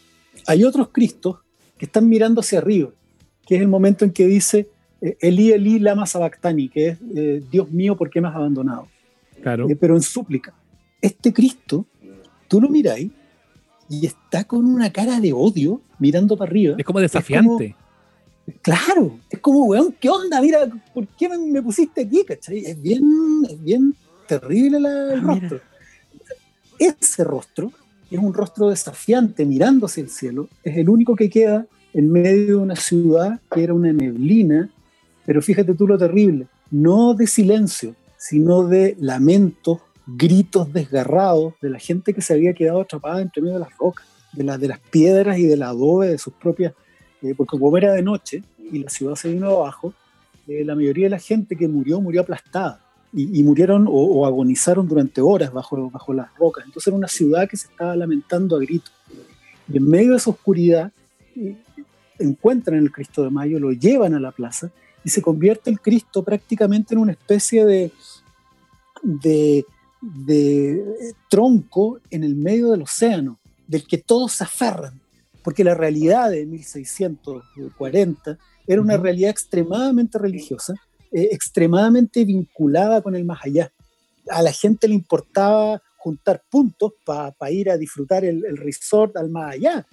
Hay otros Cristos que están mirando hacia arriba, que es el momento en que dice eh, Eli, Eli, lama sabactani, que es eh, Dios mío, ¿por qué me has abandonado? Claro. pero en súplica. Este Cristo tú lo miráis y está con una cara de odio mirando para arriba. Es como desafiante. claro, es como, weón, ¿qué onda? Mira, ¿por qué me, pusiste aquí? Es bien, es bien terrible el ah, rostro. Ese rostro es un rostro desafiante mirando hacia el cielo, es el único que queda en medio de una ciudad que era una neblina, pero fíjate tú lo terrible, no de silencio, sino de lamentos, gritos desgarrados de la gente que se había quedado atrapada entre medio de las rocas, de, de las piedras y del adobe de sus propias, eh, porque como era de noche y la ciudad se vino abajo, eh, la mayoría de la gente que murió murió aplastada y, murieron o, agonizaron durante horas bajo, bajo las rocas. Entonces era una ciudad que se estaba lamentando a gritos. Y en medio de esa oscuridad eh, encuentran el Cristo de Mayo, lo llevan a la plaza y se convierte el Cristo prácticamente en una especie de, de de tronco en el medio del océano, del que todos se aferran, porque la realidad de 1640 era una realidad extremadamente religiosa, eh, extremadamente vinculada con el más allá. A la gente le importaba juntar puntos para ir a disfrutar el, resort al más allá.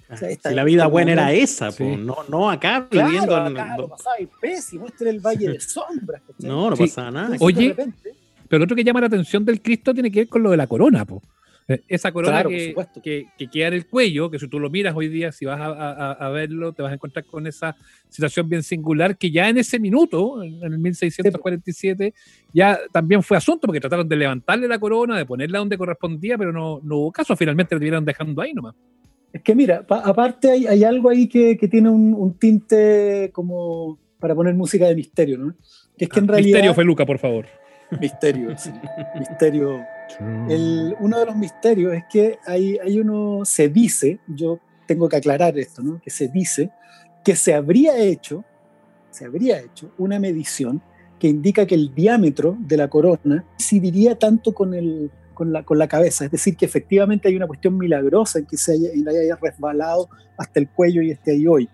la vida buena era esa, no, no acá viviendo. Acá lo pasaba pésimo, este era el Valle de Sombras. No, no pasaba nada. Oye, pero lo otro que llama la atención del Cristo tiene que ver con lo de la corona, po. Eh, esa corona que, que, queda en el cuello, que si tú lo miras hoy día, si vas a, verlo, te vas a encontrar con esa situación bien singular que ya en ese minuto, en, el 1647, ya también fue asunto, porque trataron de levantarle la corona, de ponerla donde correspondía, pero no, no hubo caso, finalmente la tuvieron dejando ahí nomás. Es que mira, aparte hay, algo ahí que, tiene un, tinte como para poner música de misterio, ¿no? Que es que en ah, realidad... Misterio, Feluca, por favor. Misterio, sí. Misterio. El, uno de los misterios es que hay, hay uno, se dice, yo tengo que aclarar esto, ¿no? Que se dice que se habría hecho, se habría hecho una medición que indica que el diámetro de la corona incidiría tanto con, el, con, la, con la cabeza, es decir, que efectivamente hay una cuestión milagrosa en que se haya, haya resbalado hasta el cuello y esté ahí hoy.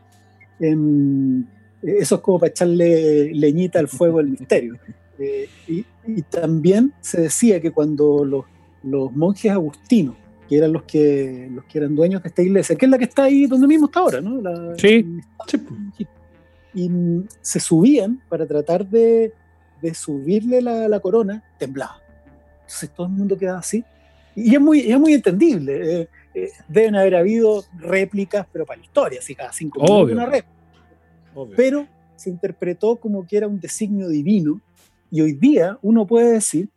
Em, eso es como para echarle leñita al fuego del misterio. Eh, y, también se decía que cuando los, los, monjes agustinos, que eran los que, los que eran dueños de esta iglesia, que es la que está ahí donde mismo está ahora, ¿no? sí. Y se subían para tratar de, de subirle la, la, corona, temblaba. Entonces todo el mundo quedaba así. Y es muy, es muy entendible. Eh, eh, deben haber habido réplicas, pero para la historia, así cada cinco minutos una réplica. Pero se interpretó como que era un designio divino y hoy día uno puede decir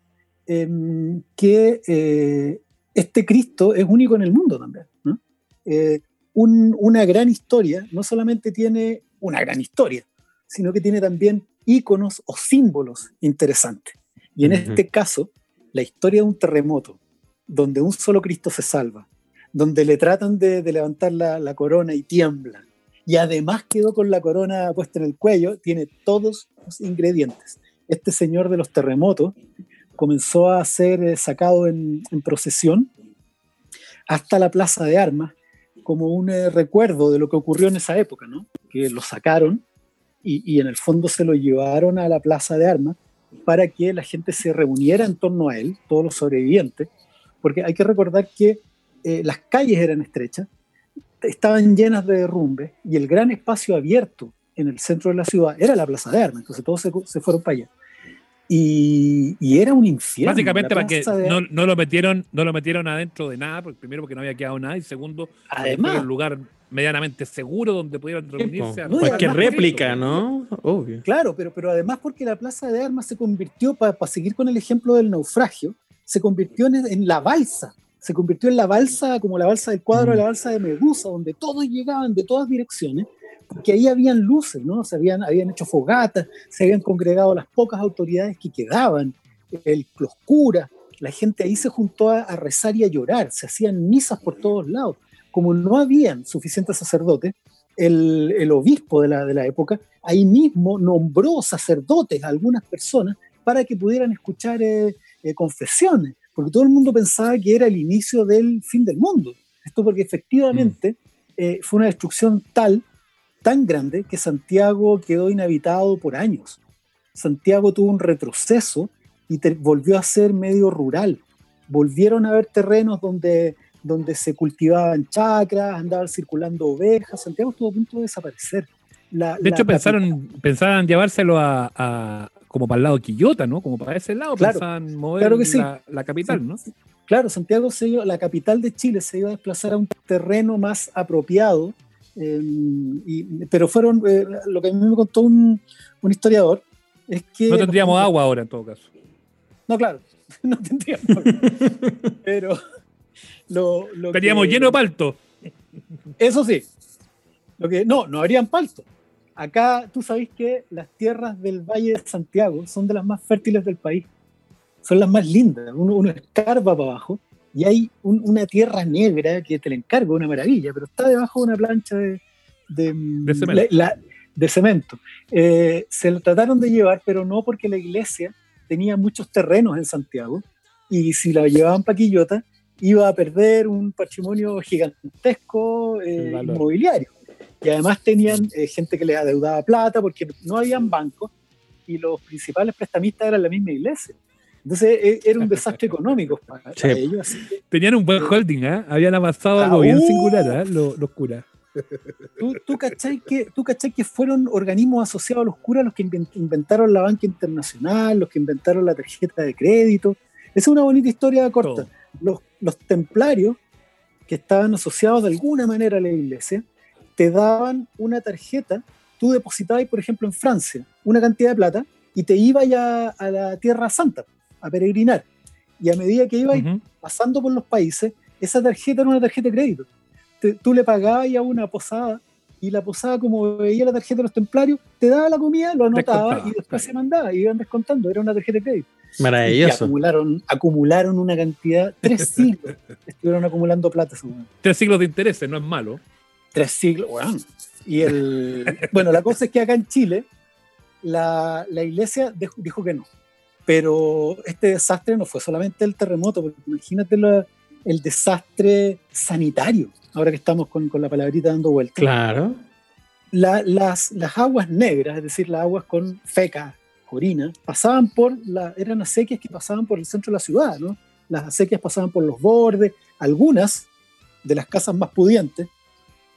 em, que eh, este Cristo es único en el mundo también. Eh, una gran historia no solamente tiene una gran historia, sino que tiene también íconos o símbolos interesantes. Y en este caso, la historia de un terremoto, donde un solo Cristo se salva, donde le tratan de, levantar la, corona y tiembla, y además quedó con la corona puesta en el cuello, tiene todos los ingredientes. Este señor de los terremotos comenzó a ser eh, sacado en, procesión hasta la Plaza de Armas como un eh, recuerdo de lo que ocurrió en esa época, ¿no? que lo sacaron y, en el fondo se lo llevaron a la Plaza de Armas para que la gente se reuniera en torno a él, todos los sobrevivientes, porque hay que recordar que eh, las calles eran estrechas, estaban llenas de derrumbe y el gran espacio abierto en el centro de la ciudad era la Plaza de Armas, entonces todos se, fueron para allá. Y, era un infierno. Básicamente para que no, lo metieron, no lo metieron adentro de nada, porque primero porque no había quedado nada y segundo, además un lugar medianamente seguro donde pudieran reunirse. No, cualquier réplica, ¿no? Obvio. Claro, pero, pero además porque la Plaza de Armas se convirtió, para seguir con el ejemplo del naufragio, se convirtió en, la balsa se convirtió en la balsa, como la balsa del cuadro de la mm. balsa de Medusa, donde todos llegaban de todas direcciones, porque ahí habían luces, ¿no? Se habían, habían hecho fogatas, se habían congregado las pocas autoridades que quedaban, el, los curas, la gente ahí se juntó a, rezar y a llorar, se hacían misas por todos lados. Como no habían suficientes sacerdotes, el, el obispo de la, de la época ahí mismo nombró sacerdotes a algunas personas para que pudieran escuchar eh, eh, confesiones porque todo el mundo pensaba que era el inicio del fin del mundo. Esto porque efectivamente mm. eh, fue una destrucción tal, tan grande, que Santiago quedó inhabitado por años. Santiago tuvo un retroceso y volvió a ser medio rural. Volvieron a haber terrenos donde, donde se cultivaban chacras, andaban circulando ovejas. Santiago estuvo a punto de desaparecer. de hecho, pensaron, pensaban llevárselo a, como para el lado de Quillota, ¿no? Como para ese lado, claro, pensaban mover la, capital, ¿no? Claro, Santiago se iba, la capital de Chile se iba a desplazar a un terreno más apropiado, em, pero fueron, eh, lo que a mí me contó un, historiador, es que... No tendríamos agua ahora en todo caso. No, claro, no tendríamos. pero lo, Teníamos lleno de palto. Eso sí. Lo que, no, no habrían palto. Acá tú sabes que las tierras del Valle de Santiago son de las más fértiles del país. Son las más lindas. Uno, uno escarba para abajo y hay una tierra negra que te la encargo, una maravilla, pero está debajo de una plancha de, de, cemento. Eh, se lo trataron de llevar, pero no porque la iglesia tenía muchos terrenos en Santiago y si la llevaban para Quillota iba a perder un patrimonio gigantesco eh, inmobiliario. Y además tenían eh, gente que les adeudaba plata porque no habían bancos y los principales prestamistas eran la misma iglesia. Entonces e, era un desastre económico para, ellos. Tenían un buen holding, ¿eh? Habían avanzado algo bien uh. singular, ¿eh? Los, curas. ¿Tú, tú, cachai que, ¿Tú que fueron organismos asociados a los curas los que inventaron la banca internacional, los que inventaron la tarjeta de crédito? Esa es una bonita historia corta. Los, los templarios, que estaban asociados de alguna manera a la iglesia, te daban una tarjeta, tú depositabas, por ejemplo, en Francia una cantidad de plata y te ibas ya a la Tierra Santa a peregrinar. Y a medida que ibas pasando por los países, esa tarjeta era una tarjeta de crédito. tú le pagabas a una posada y la posada, como veía la tarjeta de los templarios, te daba la comida, lo anotaba y después se mandaba y iban descontando. Era una tarjeta de crédito. Maravilloso. acumularon, acumularon una cantidad, tres siglos estuvieron acumulando plata. Tres siglos de intereses, no es malo tres siglos, bueno. Y el, bueno, la cosa es que acá en Chile la, la iglesia dijo, que no. Pero este desastre no fue solamente el terremoto, porque imagínate el desastre sanitario, ahora que estamos con, con la palabrita dando vueltas. Claro. las, las aguas negras, es decir, las aguas con feca, orina, pasaban por, la, eran acequias que pasaban por el centro de la ciudad, ¿no? Las acequias pasaban por los bordes, algunas de las casas más pudientes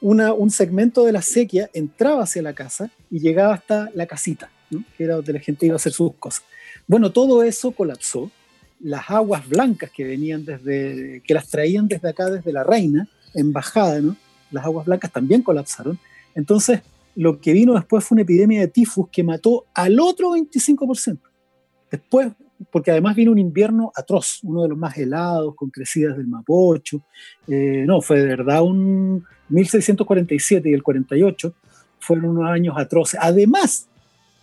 un segmento de la sequía entraba hacia la casa y llegaba hasta la casita, que era donde la gente iba a hacer sus cosas. Bueno, todo eso colapsó. Las aguas blancas que venían desde, que las traían desde acá, desde la reina, embajada, ¿no? las aguas blancas también colapsaron. Entonces, lo que vino después fue una epidemia de tifus que mató al otro 25%. Después, porque además vino un invierno atroz, uno de los más helados, con crecidas del Mapocho. Eh, no, fue de verdad un 1647 y el 48 fueron unos años atroces. Además,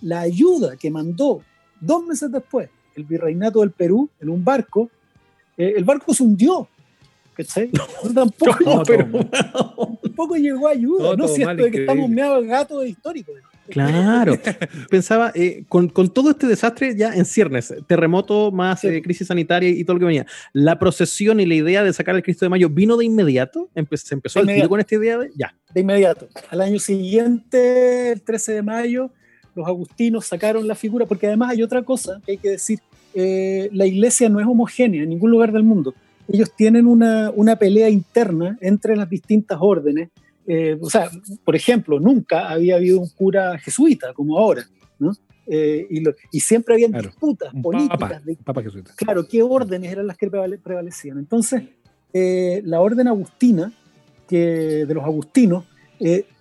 la ayuda que mandó dos meses después el virreinato del Perú en un barco, eh, el barco se hundió. ¿Cachai? No, tampoco, pero, tampoco llegó ayuda, ¿no? es que estamos meados gato histórico. Claro, pensaba, eh, con, con, todo este desastre ya en ciernes, terremoto más eh, crisis sanitaria y todo lo que venía, ¿la procesión y la idea de sacar el Cristo de Mayo vino de inmediato? ¿Se empezó a con esta idea? De, ya. De inmediato. Al año siguiente, el 13 de mayo, los agustinos sacaron la figura, porque además hay otra cosa que hay que decir, eh, la iglesia no es homogénea en ningún lugar del mundo. Ellos tienen una, una pelea interna entre las distintas órdenes. Eh, o sea, por ejemplo, nunca había habido un cura jesuita como ahora, ¿no? Eh, y, y, siempre habían disputas políticas. claro, qué órdenes eran las que prevalecían. Entonces, la orden agustina, que, de los agustinos,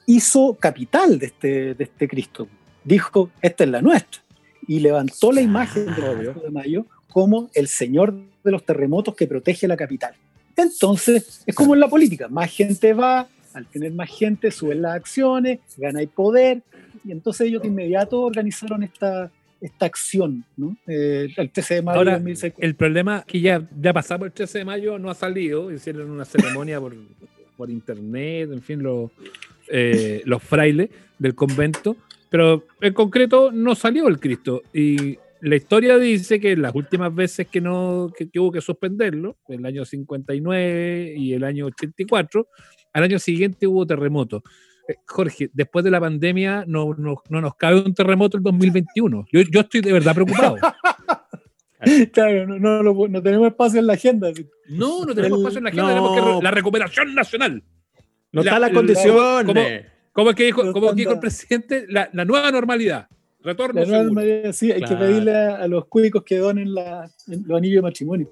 hizo capital de este, de este Cristo dijo, esta es la nuestra, y levantó la imagen de, de Mayo como el señor de los terremotos que protege la capital. Entonces, es como en la política, más gente va, al tener más gente suben las acciones, gana el poder, y entonces ellos de inmediato organizaron esta, esta acción, ¿no? Eh, el 13 de mayo Ahora, El problema que ya, ya pasamos el 13 de mayo, no ha salido, hicieron una ceremonia por, por internet, en fin, los, eh, los frailes del convento, pero en concreto no salió el Cristo. Y la historia dice que las últimas veces que, no, que, hubo que suspenderlo, el año 59 y el año 84, al año siguiente hubo terremoto. Eh, Jorge, después de la pandemia no, no, nos cabe un terremoto el 2021. Yo, yo estoy de verdad preocupado. Claro, no, no, no, tenemos espacio en la agenda. No, no tenemos espacio en la agenda, tenemos que la recuperación nacional. No está la condición. ¿Cómo es que dijo, el presidente? La, nueva normalidad. Retorno. La nueva normalidad, sí, hay que pedirle a, los cuicos que donen la, los anillos de matrimonio.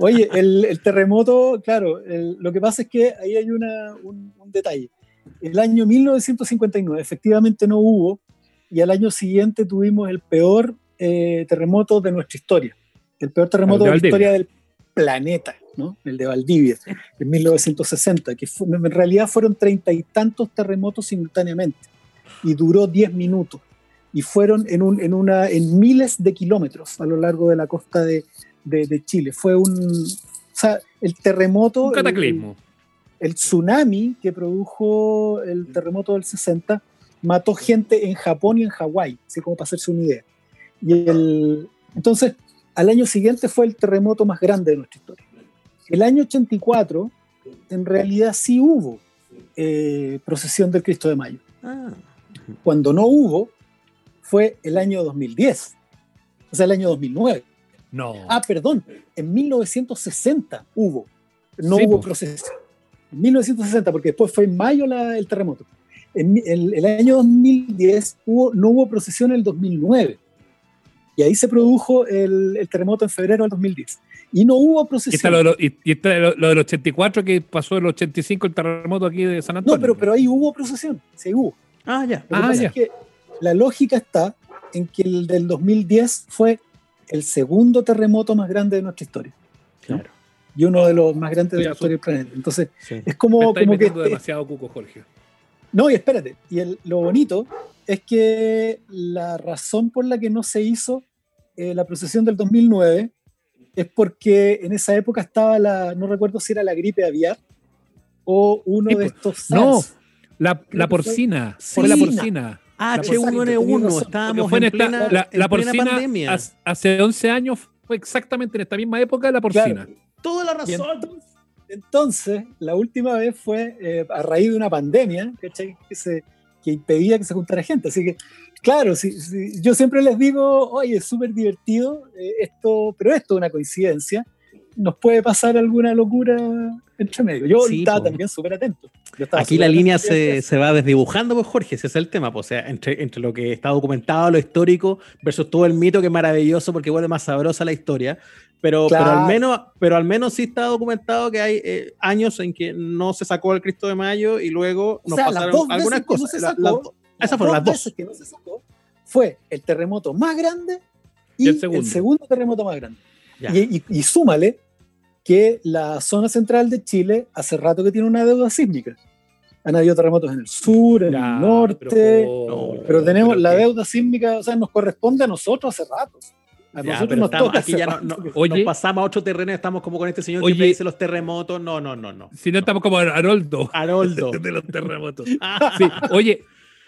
Oye, el, terremoto, claro, lo que pasa es que ahí hay una, un, detalle. El año 1959 efectivamente no hubo y al año siguiente tuvimos el peor eh, terremoto de nuestra historia. El peor terremoto de la historia del planeta el de Valdivia, en 1960, que en realidad fueron treinta y tantos terremotos simultáneamente y duró diez minutos y fueron en, un, en, una, en miles de kilómetros a lo largo de la costa de, de, Chile. Fue un, o sea, el terremoto... Un cataclismo. El, tsunami que produjo el terremoto del 60 mató gente en Japón y en Hawái, así como para hacerse una idea. Y el, entonces, al año siguiente fue el terremoto más grande de nuestra historia. El año 84, en realidad sí hubo eh, procesión del Cristo de Mayo. Ah. Cuando no hubo, fue el año 2010, o sea, el año 2009. No. Ah, perdón, en 1960 hubo, no hubo pues. procesión. En 1960, porque después fue en mayo el terremoto. En el, año 2010 hubo, no hubo procesión en el 2009. Y ahí se produjo el, el terremoto en febrero del 2010 y no hubo procesión. Y está, lo, del 84 que pasó el 85 el terremoto aquí de San Antonio. No, pero, pero ahí hubo procesión, sí hubo. Ah, ya. ah, ya. que la lógica está en que el del 2010 fue el segundo terremoto más grande de nuestra historia. Claro. Y uno de los más grandes de la historia del planeta. Entonces, es como, como que. demasiado cuco, Jorge. No, y espérate. Y lo bonito es que la razón por la que no se hizo eh, la procesión del 2009 es porque en esa época estaba la, no recuerdo si era la gripe aviar o uno de pues, estos No, la, la porcina, fue la porcina. H1N1, estábamos en, plena, la, la porcina pandemia. Hace 11 años fue exactamente en esta misma época la porcina. Toda la razón. Entonces, la última vez fue eh, a raíz de una pandemia que, se, que impedía que se juntara gente. Así que Claro, sí, yo siempre les digo, oye, es súper divertido eh, esto, pero esto es una coincidencia. Nos puede pasar alguna locura entre medio. Yo estaba también súper atento. Aquí la línea se, se, va desdibujando, pues Jorge, ese es el tema. Pues, o sea, entre, entre lo que está documentado, lo histórico, versus todo el mito que es maravilloso porque vuelve más sabrosa la historia. Pero, pero, al menos, pero al menos sí está documentado que hay eh, años en que no se sacó el Cristo de Mayo y luego nos pasaron algunas cosas. Esas fueron las dos. que no se sacó fue el terremoto más grande y, el, segundo? terremoto más grande. Y, súmale que la zona central de Chile hace rato que tiene una deuda sísmica. Han habido terremotos en el sur, en el norte, pero, tenemos la deuda sísmica, o sea, nos corresponde a nosotros hace rato. A nosotros nos toca aquí ya no, oye, nos pasamos a otro terreno, estamos como con este señor que dice los terremotos. No, no, no, no. Si no, estamos como Haroldo. Haroldo. de los terremotos. sí. Oye,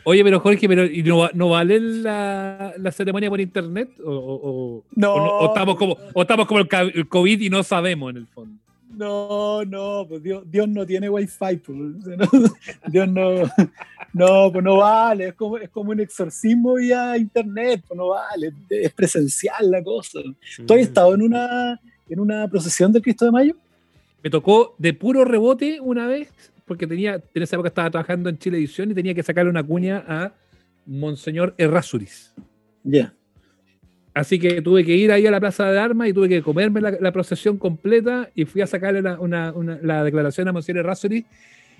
Oye, pero Jorge, pero ¿y no, no vale la, la, ceremonia por internet? ¿O, no, o, estamos como, o estamos como el COVID y no sabemos en el fondo? No, no, pues Dios, Dios no tiene wifi, pues, Dios no, no, pues no vale, es como, es como un exorcismo vía internet, pues no vale, es presencial la cosa. ¿Tú has estado en una, en una procesión del Cristo de Mayo? Me tocó de puro rebote una vez, porque tenía, en esa época estaba trabajando en Chile Edición y tenía que sacarle una cuña a Monseñor Errázuriz. Ya. Así que tuve que ir ahí a la Plaza de Armas y tuve que comerme la, procesión completa y fui a sacarle la declaración a Monseñor Errázuriz.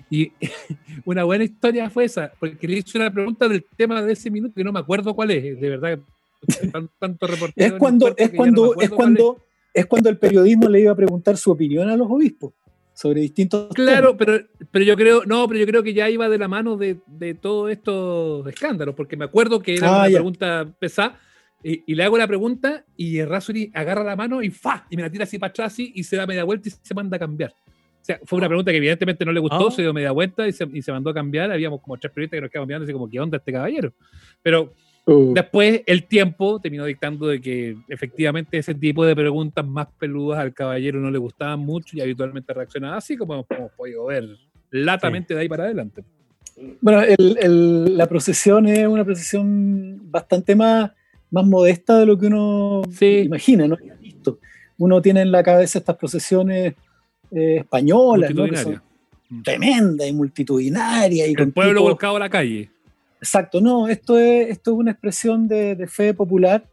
Y una buena historia fue esa, porque le hice una pregunta del tema de ese minuto que no me acuerdo cuál es, de verdad. Tanto reportero es cuando, es cuando, es cuando, es cuando el periodismo le iba a preguntar su opinión a los obispos sobre distintos claro pero pero yo creo no pero yo creo que ya iba de la mano de, de todos estos escándalos porque me acuerdo que era ah, una pregunta pesada y, le hago la pregunta y Razuri agarra la mano y fa y me la tira así para atrás y se da media vuelta y se manda a cambiar o sea, fue una pregunta que evidentemente no le gustó, ah. se dio media vuelta y se, y se, mandó a cambiar. Habíamos como tres periodistas que nos quedamos mirando así como, ¿qué onda este caballero? Pero Uh. Después el tiempo terminó dictando de que efectivamente ese tipo de preguntas más peludas al caballero no le gustaban mucho y habitualmente reaccionaba así como hemos podido ver latamente de ahí para adelante. Bueno, la procesión es una procesión bastante más, más modesta de lo que uno imagina, ¿no? Uno tiene en la cabeza estas procesiones eh, españolas, ¿no? Mm. tremendas y multitudinarias. Y el pueblo volcado a la calle. Exacto, no, esto es, esto es una expresión de, fe popular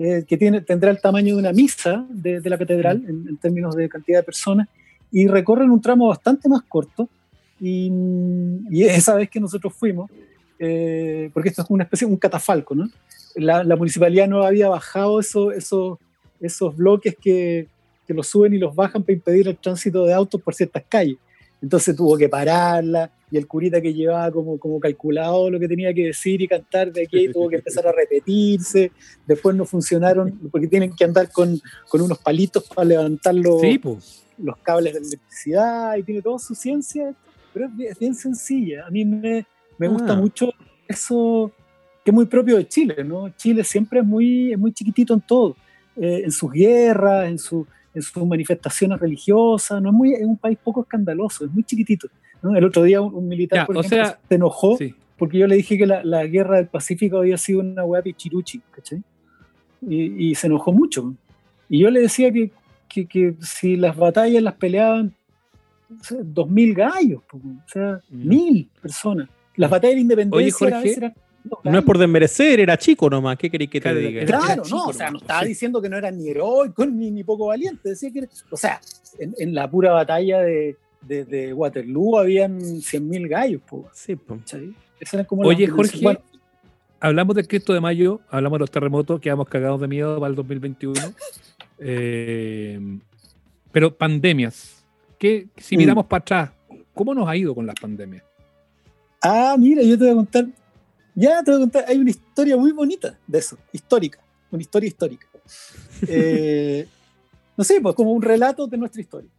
eh, que tiene, tendrá el tamaño de una misa de, la catedral en, términos de cantidad de personas y recorren un tramo bastante más corto. Y, esa vez que nosotros fuimos, eh, porque esto es una especie, un catafalco, ¿no? La, municipalidad no había bajado eso, eso, esos bloques que, que los suben y los bajan para impedir el tránsito de autos por ciertas calles. Entonces tuvo que pararla y el curita que llevaba como, como calculado lo que tenía que decir y cantar de aquí tuvo que empezar a repetirse. Después no funcionaron porque tienen que andar con, con unos palitos para levantar los, los cables de electricidad y tiene toda su ciencia, pero es bien sencilla. A mí me, me gusta ah. mucho eso que es muy propio de Chile, ¿no? Chile siempre es muy, es muy chiquitito en todo, eh, en sus guerras, en su en sus manifestaciones religiosas, no es, muy, es un país poco escandaloso, es muy chiquitito. El otro día un, militar, por ejemplo, se enojó porque yo le dije que la, la, guerra del Pacífico había sido una hueá pichiruchi, ¿cachai? Y, y, se enojó mucho. Y yo le decía que, que, que si las batallas las peleaban dos mil gallos, o sea, mil personas. Las batallas de independencia eran no, es por desmerecer, era chico nomás. ¿Qué queréis que te diga? Claro, no, o sea, no estaba diciendo que no era ni heroico ni, ni poco valiente. Decía que, o sea, en, la pura batalla de, de, Waterloo habían 100.000 gallos. Sí, pues. Oye, Jorge, hablamos del Cristo de Mayo, hablamos de los terremotos, quedamos cagados de miedo para el 2021. Eh, pero pandemias. ¿Qué, si mm. miramos para atrás, ¿cómo nos ha ido con las pandemias? Ah, mira, yo te voy a contar ya te voy a contar, hay una historia muy bonita de eso, histórica, una historia histórica. Eh, no sé, pues como un relato de nuestra historia.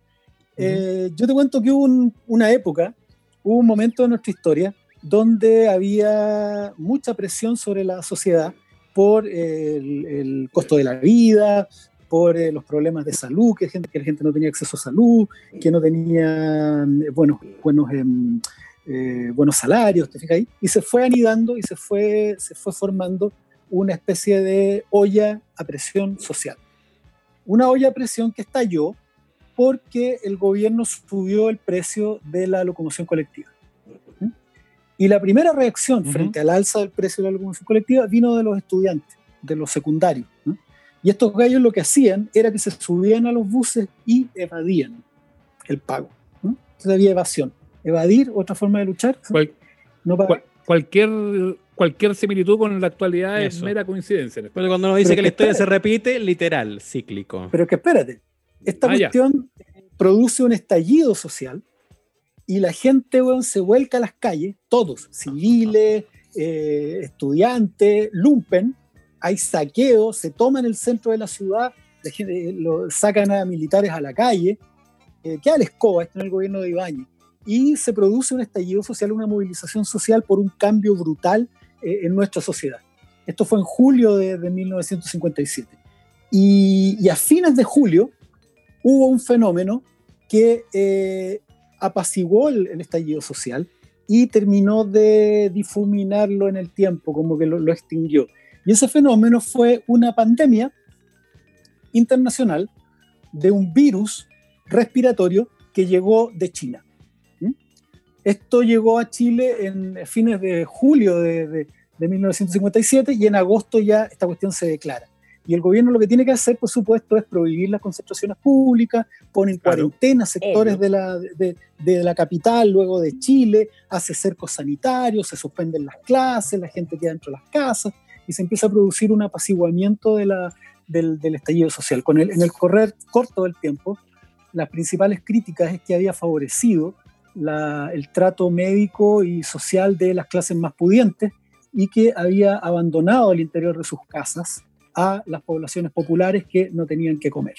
Eh, yo te cuento que hubo una época, hubo un momento de nuestra historia donde había mucha presión sobre la sociedad por el, costo de la vida, por eh, los problemas de salud, que, gente, que la gente no tenía acceso a salud, que no tenía buenos, buenos em, eh, buenos salarios, ¿te fijas ahí? Y se fue anidando y se fue, se fue formando una especie de olla a presión social. Una olla a presión que estalló porque el gobierno subió el precio de la locomoción colectiva. Y la primera reacción frente al alza del precio de la locomoción colectiva vino de los estudiantes, de los secundarios. Y estos gallos lo que hacían era que se subían a los buses y evadían el pago. Entonces había evasión evadir, otra forma de luchar. no cualquier cualquier similitud con la actualidad es mera coincidencia. Pero cuando uno dice que, la historia se repite, literal, cíclico. Pero que espérate, esta ah, cuestión produce un estallido social y la gente se vuelca a las calles, todos, civiles, eh, estudiantes, lumpen, hay saqueo, se toman el centro de la ciudad, lo, sacan a militares a la calle, eh, queda la escoba, está en el gobierno de Ibañez, y se produce un estallido social, una movilización social por un cambio brutal eh, en nuestra sociedad. Esto fue en julio de, 1957. Y, a fines de julio hubo un fenómeno que eh, apaciguó el, estallido social y terminó de difuminarlo en el tiempo, como que lo, extinguió. Y ese fenómeno fue una pandemia internacional de un virus respiratorio que llegó de China. Esto llegó a Chile en fines de julio de, de, 1957 y en agosto ya esta cuestión se declara. Y el gobierno lo que tiene que hacer, por supuesto, es prohibir las concentraciones públicas, pone en cuarentena sectores de la, de, la, capital, luego de Chile, hace cercos sanitarios, se suspenden las clases, la gente queda dentro de las casas y se empieza a producir un apaciguamiento de la, del, estallido social. Con el, en el correr corto del tiempo, las principales críticas es que había favorecido el trato médico y social de las clases más pudientes y que había abandonado el interior de sus casas a las poblaciones populares que no tenían que comer.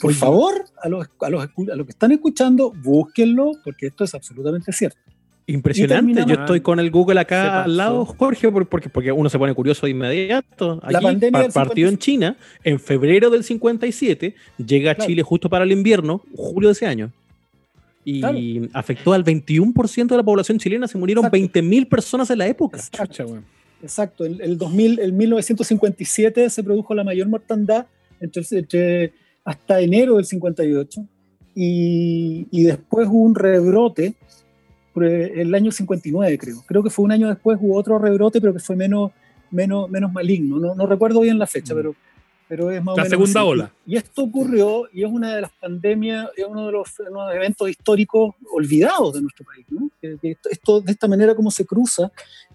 Por favor, a los, a, los, a los que están escuchando, búsquenlo, porque esto es absolutamente cierto. Impresionante. Yo estoy con el Google acá al lado, Jorge, porque, porque uno se pone curioso de inmediato. la pandemia partió en China en febrero del 57, llega a Chile justo para el invierno, julio de ese año. Y afectó al 21% de la población chilena, se murieron 20.000 personas en la época. Exacto, el, el, 2000, el 1957 se produjo la mayor mortandad entre, hasta enero del 58 y, y, después hubo un rebrote el año 59 creo. Creo que fue un año después hubo otro rebrote pero que fue menos, menos, menos maligno. No, no recuerdo bien la fecha, mm. pero, pero es más la segunda ola. Y esto ocurrió y es una de las pandemias, es uno de los, eventos históricos olvidados de nuestro país. ¿no? esto, de esta manera como se cruza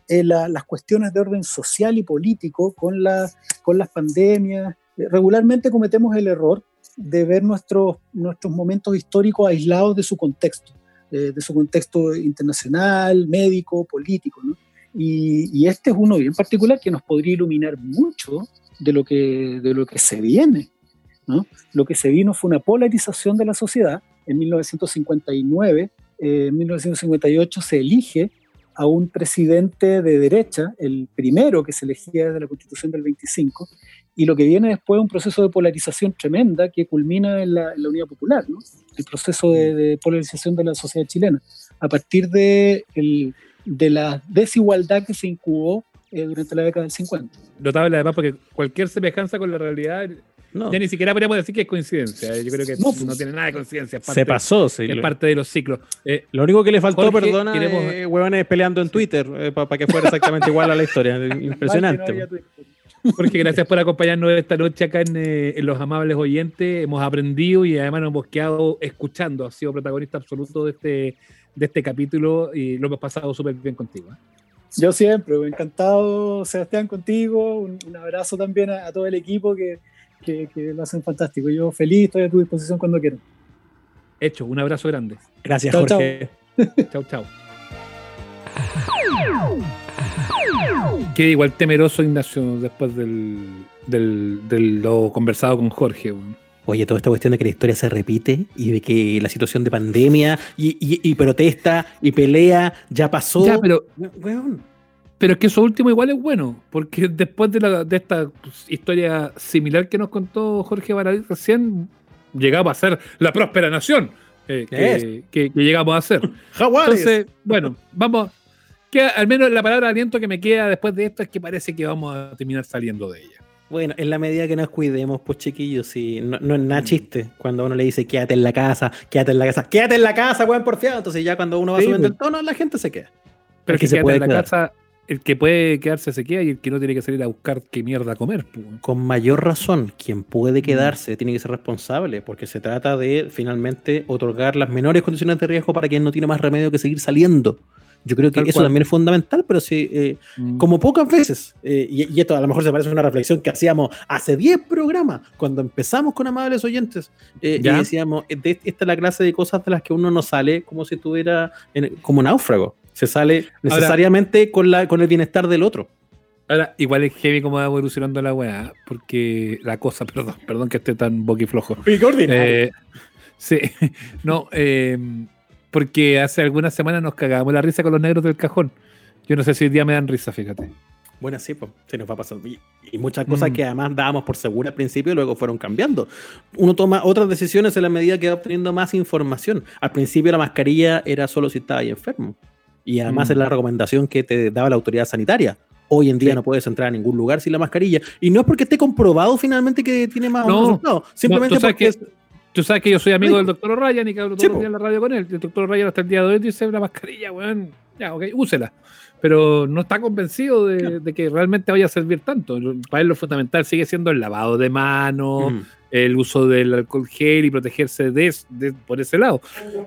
eh, las cuestiones de orden social y político con, la, con las pandemias. Eh, regularmente cometemos el error de ver nuestros, nuestros momentos históricos aislados de su contexto, eh, de su contexto internacional, médico, político. ¿no? Y, y, este es uno bien particular que nos podría iluminar mucho de lo que, de lo que se viene. ¿no? Lo que se vino fue una polarización de la sociedad. En 1959, en 1958 se elige a un presidente de derecha, el primero que se elegía desde la constitución del 25, y lo que viene después es un proceso de polarización tremenda que culmina en la, Unidad Popular, el proceso de, polarización de la sociedad chilena, a partir de, de la desigualdad que se incubó eh, durante la década del 50. Notable además porque cualquier semejanza con la realidad ya ni siquiera podríamos decir que es coincidencia. Yo creo que no, tiene nada de coincidencia. se pasó, sí. Es parte de los ciclos. Eh, lo único que le faltó, perdona, eh, huevones peleando en Twitter eh, para que fuera exactamente igual a la historia. Impresionante. Porque gracias por acompañarnos esta noche acá en, Los Amables Oyentes. Hemos aprendido y además nos hemos quedado escuchando. Has sido protagonista absoluto de este, de este capítulo y lo hemos pasado súper bien contigo. Yo siempre, encantado, Sebastián, contigo. Un, abrazo también a, todo el equipo que, que, lo hacen fantástico. Yo feliz, estoy a tu disposición cuando quieras. Hecho, un abrazo grande. Gracias, Jorge. Chao, chao. Queda igual temeroso Ignacio después del, del, lo conversado con Jorge. Oye, toda esta cuestión de que la historia se repite y de que la situación de pandemia y, protesta y pelea ya pasó. Ya, pero, pero es que eso último igual es bueno, porque después de, esta pues, historia similar que nos contó Jorge Baradí recién, llegamos a ser la próspera nación eh, que, llegamos a ser. Entonces, bueno, vamos. Que al menos la palabra de aliento que me queda después de esto es que parece que vamos a terminar saliendo de ella. Bueno, en la medida que nos cuidemos, pues chiquillos, si no, es nada chiste cuando uno le dice quédate en la casa, quédate en la casa, quédate en la casa, weón, porfiado. Entonces ya cuando uno va subiendo el tono, la gente se queda. Pero que se puede en la casa el que puede quedarse se queda y el que no tiene que salir a buscar qué mierda comer. Con mayor razón, quien puede mm. quedarse tiene que ser responsable, porque se trata de finalmente otorgar las menores condiciones de riesgo para quien no tiene más remedio que seguir saliendo. Yo creo que eso también es fundamental, pero sí, eh, mm. como pocas veces, eh, y, esto a lo mejor se parece a una reflexión que hacíamos hace 10 programas, cuando empezamos con amables oyentes, y decíamos, esta es la clase de cosas de las que uno no sale como si estuviera como náufrago, se sale necesariamente con, la, con el bienestar del otro. Ahora, igual es heavy como va evolucionando la weá, porque la cosa, perdón, perdón que esté tan boquiflojo. Eh, sí, no, eh, porque hace algunas semanas nos cagábamos la risa con los negros del cajón. Yo no sé si hoy día me dan risa, fíjate. Bueno, sí, pues, se nos va a pasar. Y, muchas cosas mm. que además dábamos por segura al principio y luego fueron cambiando. Uno toma otras decisiones en la medida que va obteniendo más información. Al principio la mascarilla era solo si estaba ahí enfermo. Y además mm. es la recomendación que te daba la autoridad sanitaria. Hoy en día no puedes entrar a ningún lugar sin la mascarilla. Y no es porque esté comprobado finalmente que tiene más no, Simplemente porque. Tú sabes que yo soy amigo del doctor Ryan y que hablo todos los días en la radio con él. El doctor Ryan hasta el día de hoy dice una mascarilla, weón. Ya, ok, úsela. Pero no está convencido de, que realmente vaya a servir tanto. Para él lo fundamental sigue siendo el lavado de manos, el uso del alcohol gel y protegerse de, por ese lado.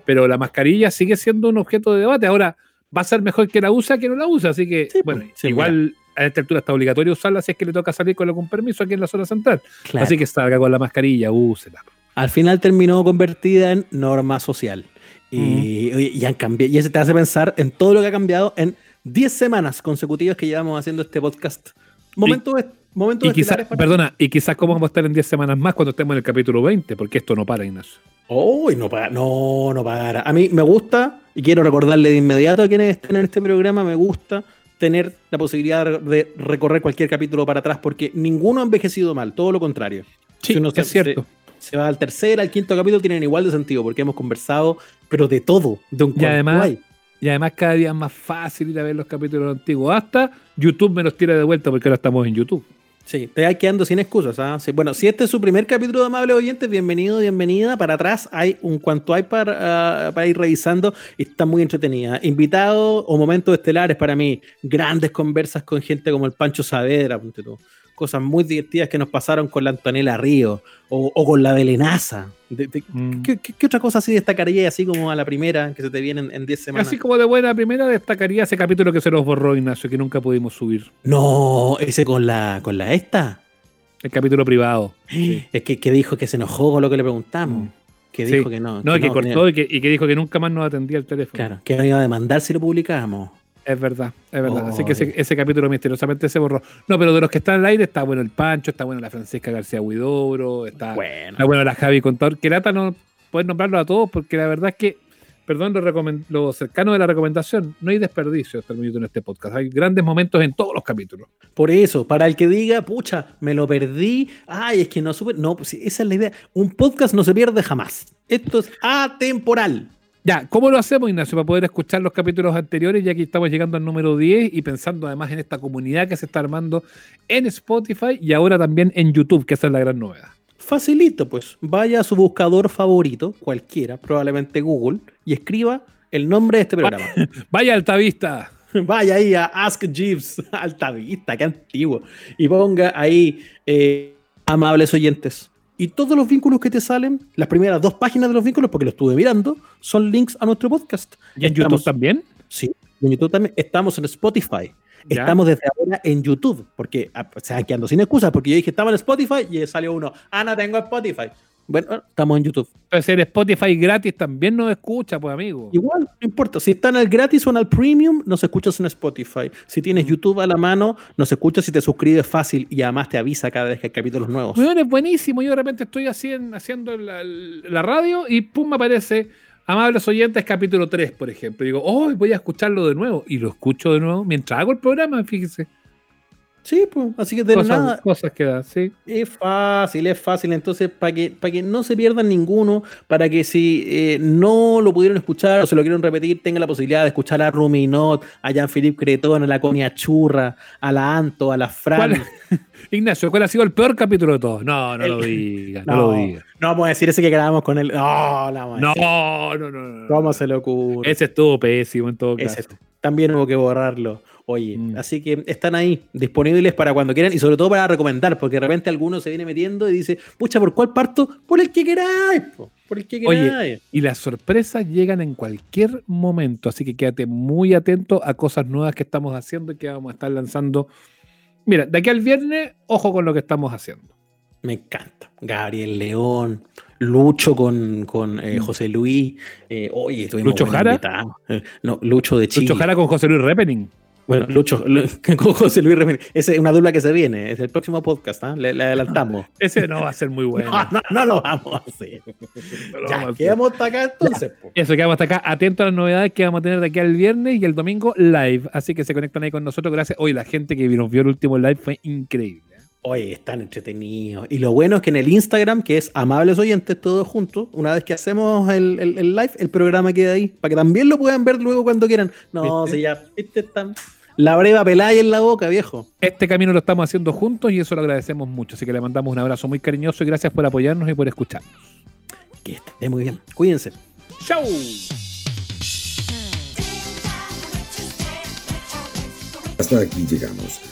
Pero la mascarilla sigue siendo un objeto de debate. Ahora, va a ser mejor que la usa que no la usa. Así que, bueno, igual a esta altura está obligatorio usarla si es que le toca salir con algún permiso aquí en la zona central. Así que salga con la mascarilla, úsela. Al final terminó convertida en norma social. Y, han cambiado, y eso te hace pensar en todo lo que ha cambiado en 10 semanas consecutivas que llevamos haciendo este podcast. Momento de, momento y quizás, perdona, y quizás cómo vamos a estar en 10 semanas más cuando estemos en el capítulo 20, porque esto no para, Ignacio. Oh, no para, no, no para. A mí me gusta, y quiero recordarle de inmediato a quienes estén en este programa, me gusta tener la posibilidad de recorrer cualquier capítulo para atrás, porque ninguno ha envejecido mal, todo lo contrario. Sí, si es cierto. Se, va al tercer, al quinto capítulo, tienen igual de sentido, porque hemos conversado, pero de todo, de un y además, y además cada día es más fácil ir a ver los capítulos antiguos. Hasta YouTube me los tira de vuelta porque ahora estamos en YouTube. Sí, te hay quedando sin excusas. ¿ah? bueno, si este es su primer capítulo de Amable Oyentes, bienvenido, bienvenida. Para atrás hay un cuanto hay para, ah, para ir revisando y está muy entretenida. Invitados o momentos estelares para mí, grandes conversas con gente como el Pancho Saavedra, ponte tú cosas muy divertidas que nos pasaron con la Antonella Río o, con la Belenaza. Mm. ¿qué, otra cosa así destacaría así como a la primera que se te viene en 10 semanas? Así como de buena primera destacaría ese capítulo que se nos borró Ignacio, que nunca pudimos subir. No, ese con la, con la esta. El capítulo privado. Es que, dijo que se enojó con lo que le preguntamos. Mm. Que dijo que no. No, que, cortó y, que, y que dijo que nunca más nos atendía el teléfono. Claro, que no iba a demandar si lo publicábamos. Es verdad, es verdad. Así que ese, capítulo misteriosamente se borró. No, pero de los que están al aire está bueno el Pancho, está bueno la Francisca García Huidobro, está bueno, bueno la Javi Contador. Que lata no puedes nombrarlo a todos porque la verdad es que, perdón, lo, lo cercano de la recomendación, no hay desperdicio hasta el minuto en este podcast. Hay grandes momentos en todos los capítulos. Por eso, para el que diga, pucha, me lo perdí, ay, es que no supe. No, pues esa es la idea. Un podcast no se pierde jamás. Esto es atemporal. Ya, ¿cómo lo hacemos, Ignacio, para poder escuchar los capítulos anteriores, ya que estamos llegando al número 10 y pensando además en esta comunidad que se está armando en Spotify y ahora también en YouTube, que esa es la gran novedad? Facilito, pues. Vaya a su buscador favorito, cualquiera, probablemente Google, y escriba el nombre de este programa. Vaya Altavista. Vaya ahí a Ask Jeeves, Altavista, qué antiguo. Y ponga ahí eh, amables oyentes y todos los vínculos que te salen, las primeras dos páginas de los vínculos, porque lo estuve mirando, son links a nuestro podcast. ¿Y en YouTube también? Sí, en YouTube también. Estamos en Spotify. Estamos desde ahora en YouTube, porque, ah, o sea, que ando sin excusas, porque yo dije, estaba en Spotify y salió uno, ah, no tengo Spotify. Bueno, estamos en YouTube. Puede ser Spotify gratis también nos escucha, pues amigo. Igual, no importa. Si están al gratis o en el premium, nos escuchas en Spotify. Si tienes YouTube a la mano, nos escuchas si te suscribes fácil y además te avisa cada vez que hay capítulos nuevos. Bueno, es buenísimo. Yo de repente estoy haciendo la, radio y pum, me aparece Amables oyentes, capítulo 3, por ejemplo. digo, oh, voy a escucharlo de nuevo. Y lo escucho de nuevo mientras hago el programa, fíjese. Sí, pues, así que de nada. Cosas que da, sí. Es fácil, es fácil. Entonces, para que, para que no se pierdan ninguno, para que si eh, no lo pudieron escuchar o se lo quieren repetir, tengan la posibilidad de escuchar a Ruminot, a Jean-Philippe Cretón, a la Conia Churra, a la Anto, a la Fran. Ignacio, ¿cuál ha sido el peor capítulo de todos? No, no lo digas, no, lo digas. No vamos a decir ese que grabamos con él. No, no, no, no, no, ¿Cómo se le ocurre? Ese estuvo pésimo en todo caso. También hubo que borrarlo. Oye, mm. así que están ahí disponibles para cuando quieran y sobre todo para recomendar, porque de repente alguno se viene metiendo y dice, pucha, ¿por cuál parto? Por el que queráis, por Oye, y las sorpresas llegan en cualquier momento, así que quédate muy atento a cosas nuevas que estamos haciendo y que vamos a estar lanzando. Mira, de aquí al viernes, ojo con lo que estamos haciendo. Me encanta. Gabriel León, Lucho con, con eh, mm. José Luis. Eh, oye, Lucho Jara. Eh, no, Lucho de Chile. Lucho Jara con José Luis Repening. Bueno, Lucho, con José Luis Repening. Esa es una dupla que se viene. Es el próximo podcast, ¿ah? le, adelantamos. Ese no va a ser muy bueno. No, no, lo vamos a hacer. ya, quedamos hasta acá entonces. Eso, quedamos hasta acá. Atento a las novedades que vamos a tener de aquí al viernes y el domingo live. Así que se conectan ahí con nosotros. Gracias. Hoy la gente que nos vio el último live fue increíble. Oye, están entretenidos. Y lo bueno es que en el Instagram, que es Amables Oyentes todos juntos, una vez que hacemos el, live, el programa queda ahí, para que también lo puedan ver luego cuando quieran. No, si ya, este están... La breva pelaya en la boca, viejo. Este camino lo estamos haciendo juntos y eso lo agradecemos mucho. Así que le mandamos un abrazo muy cariñoso y gracias por apoyarnos y por escucharnos. Que esté muy bien. Cuídense. ¡Chau! Hasta aquí llegamos.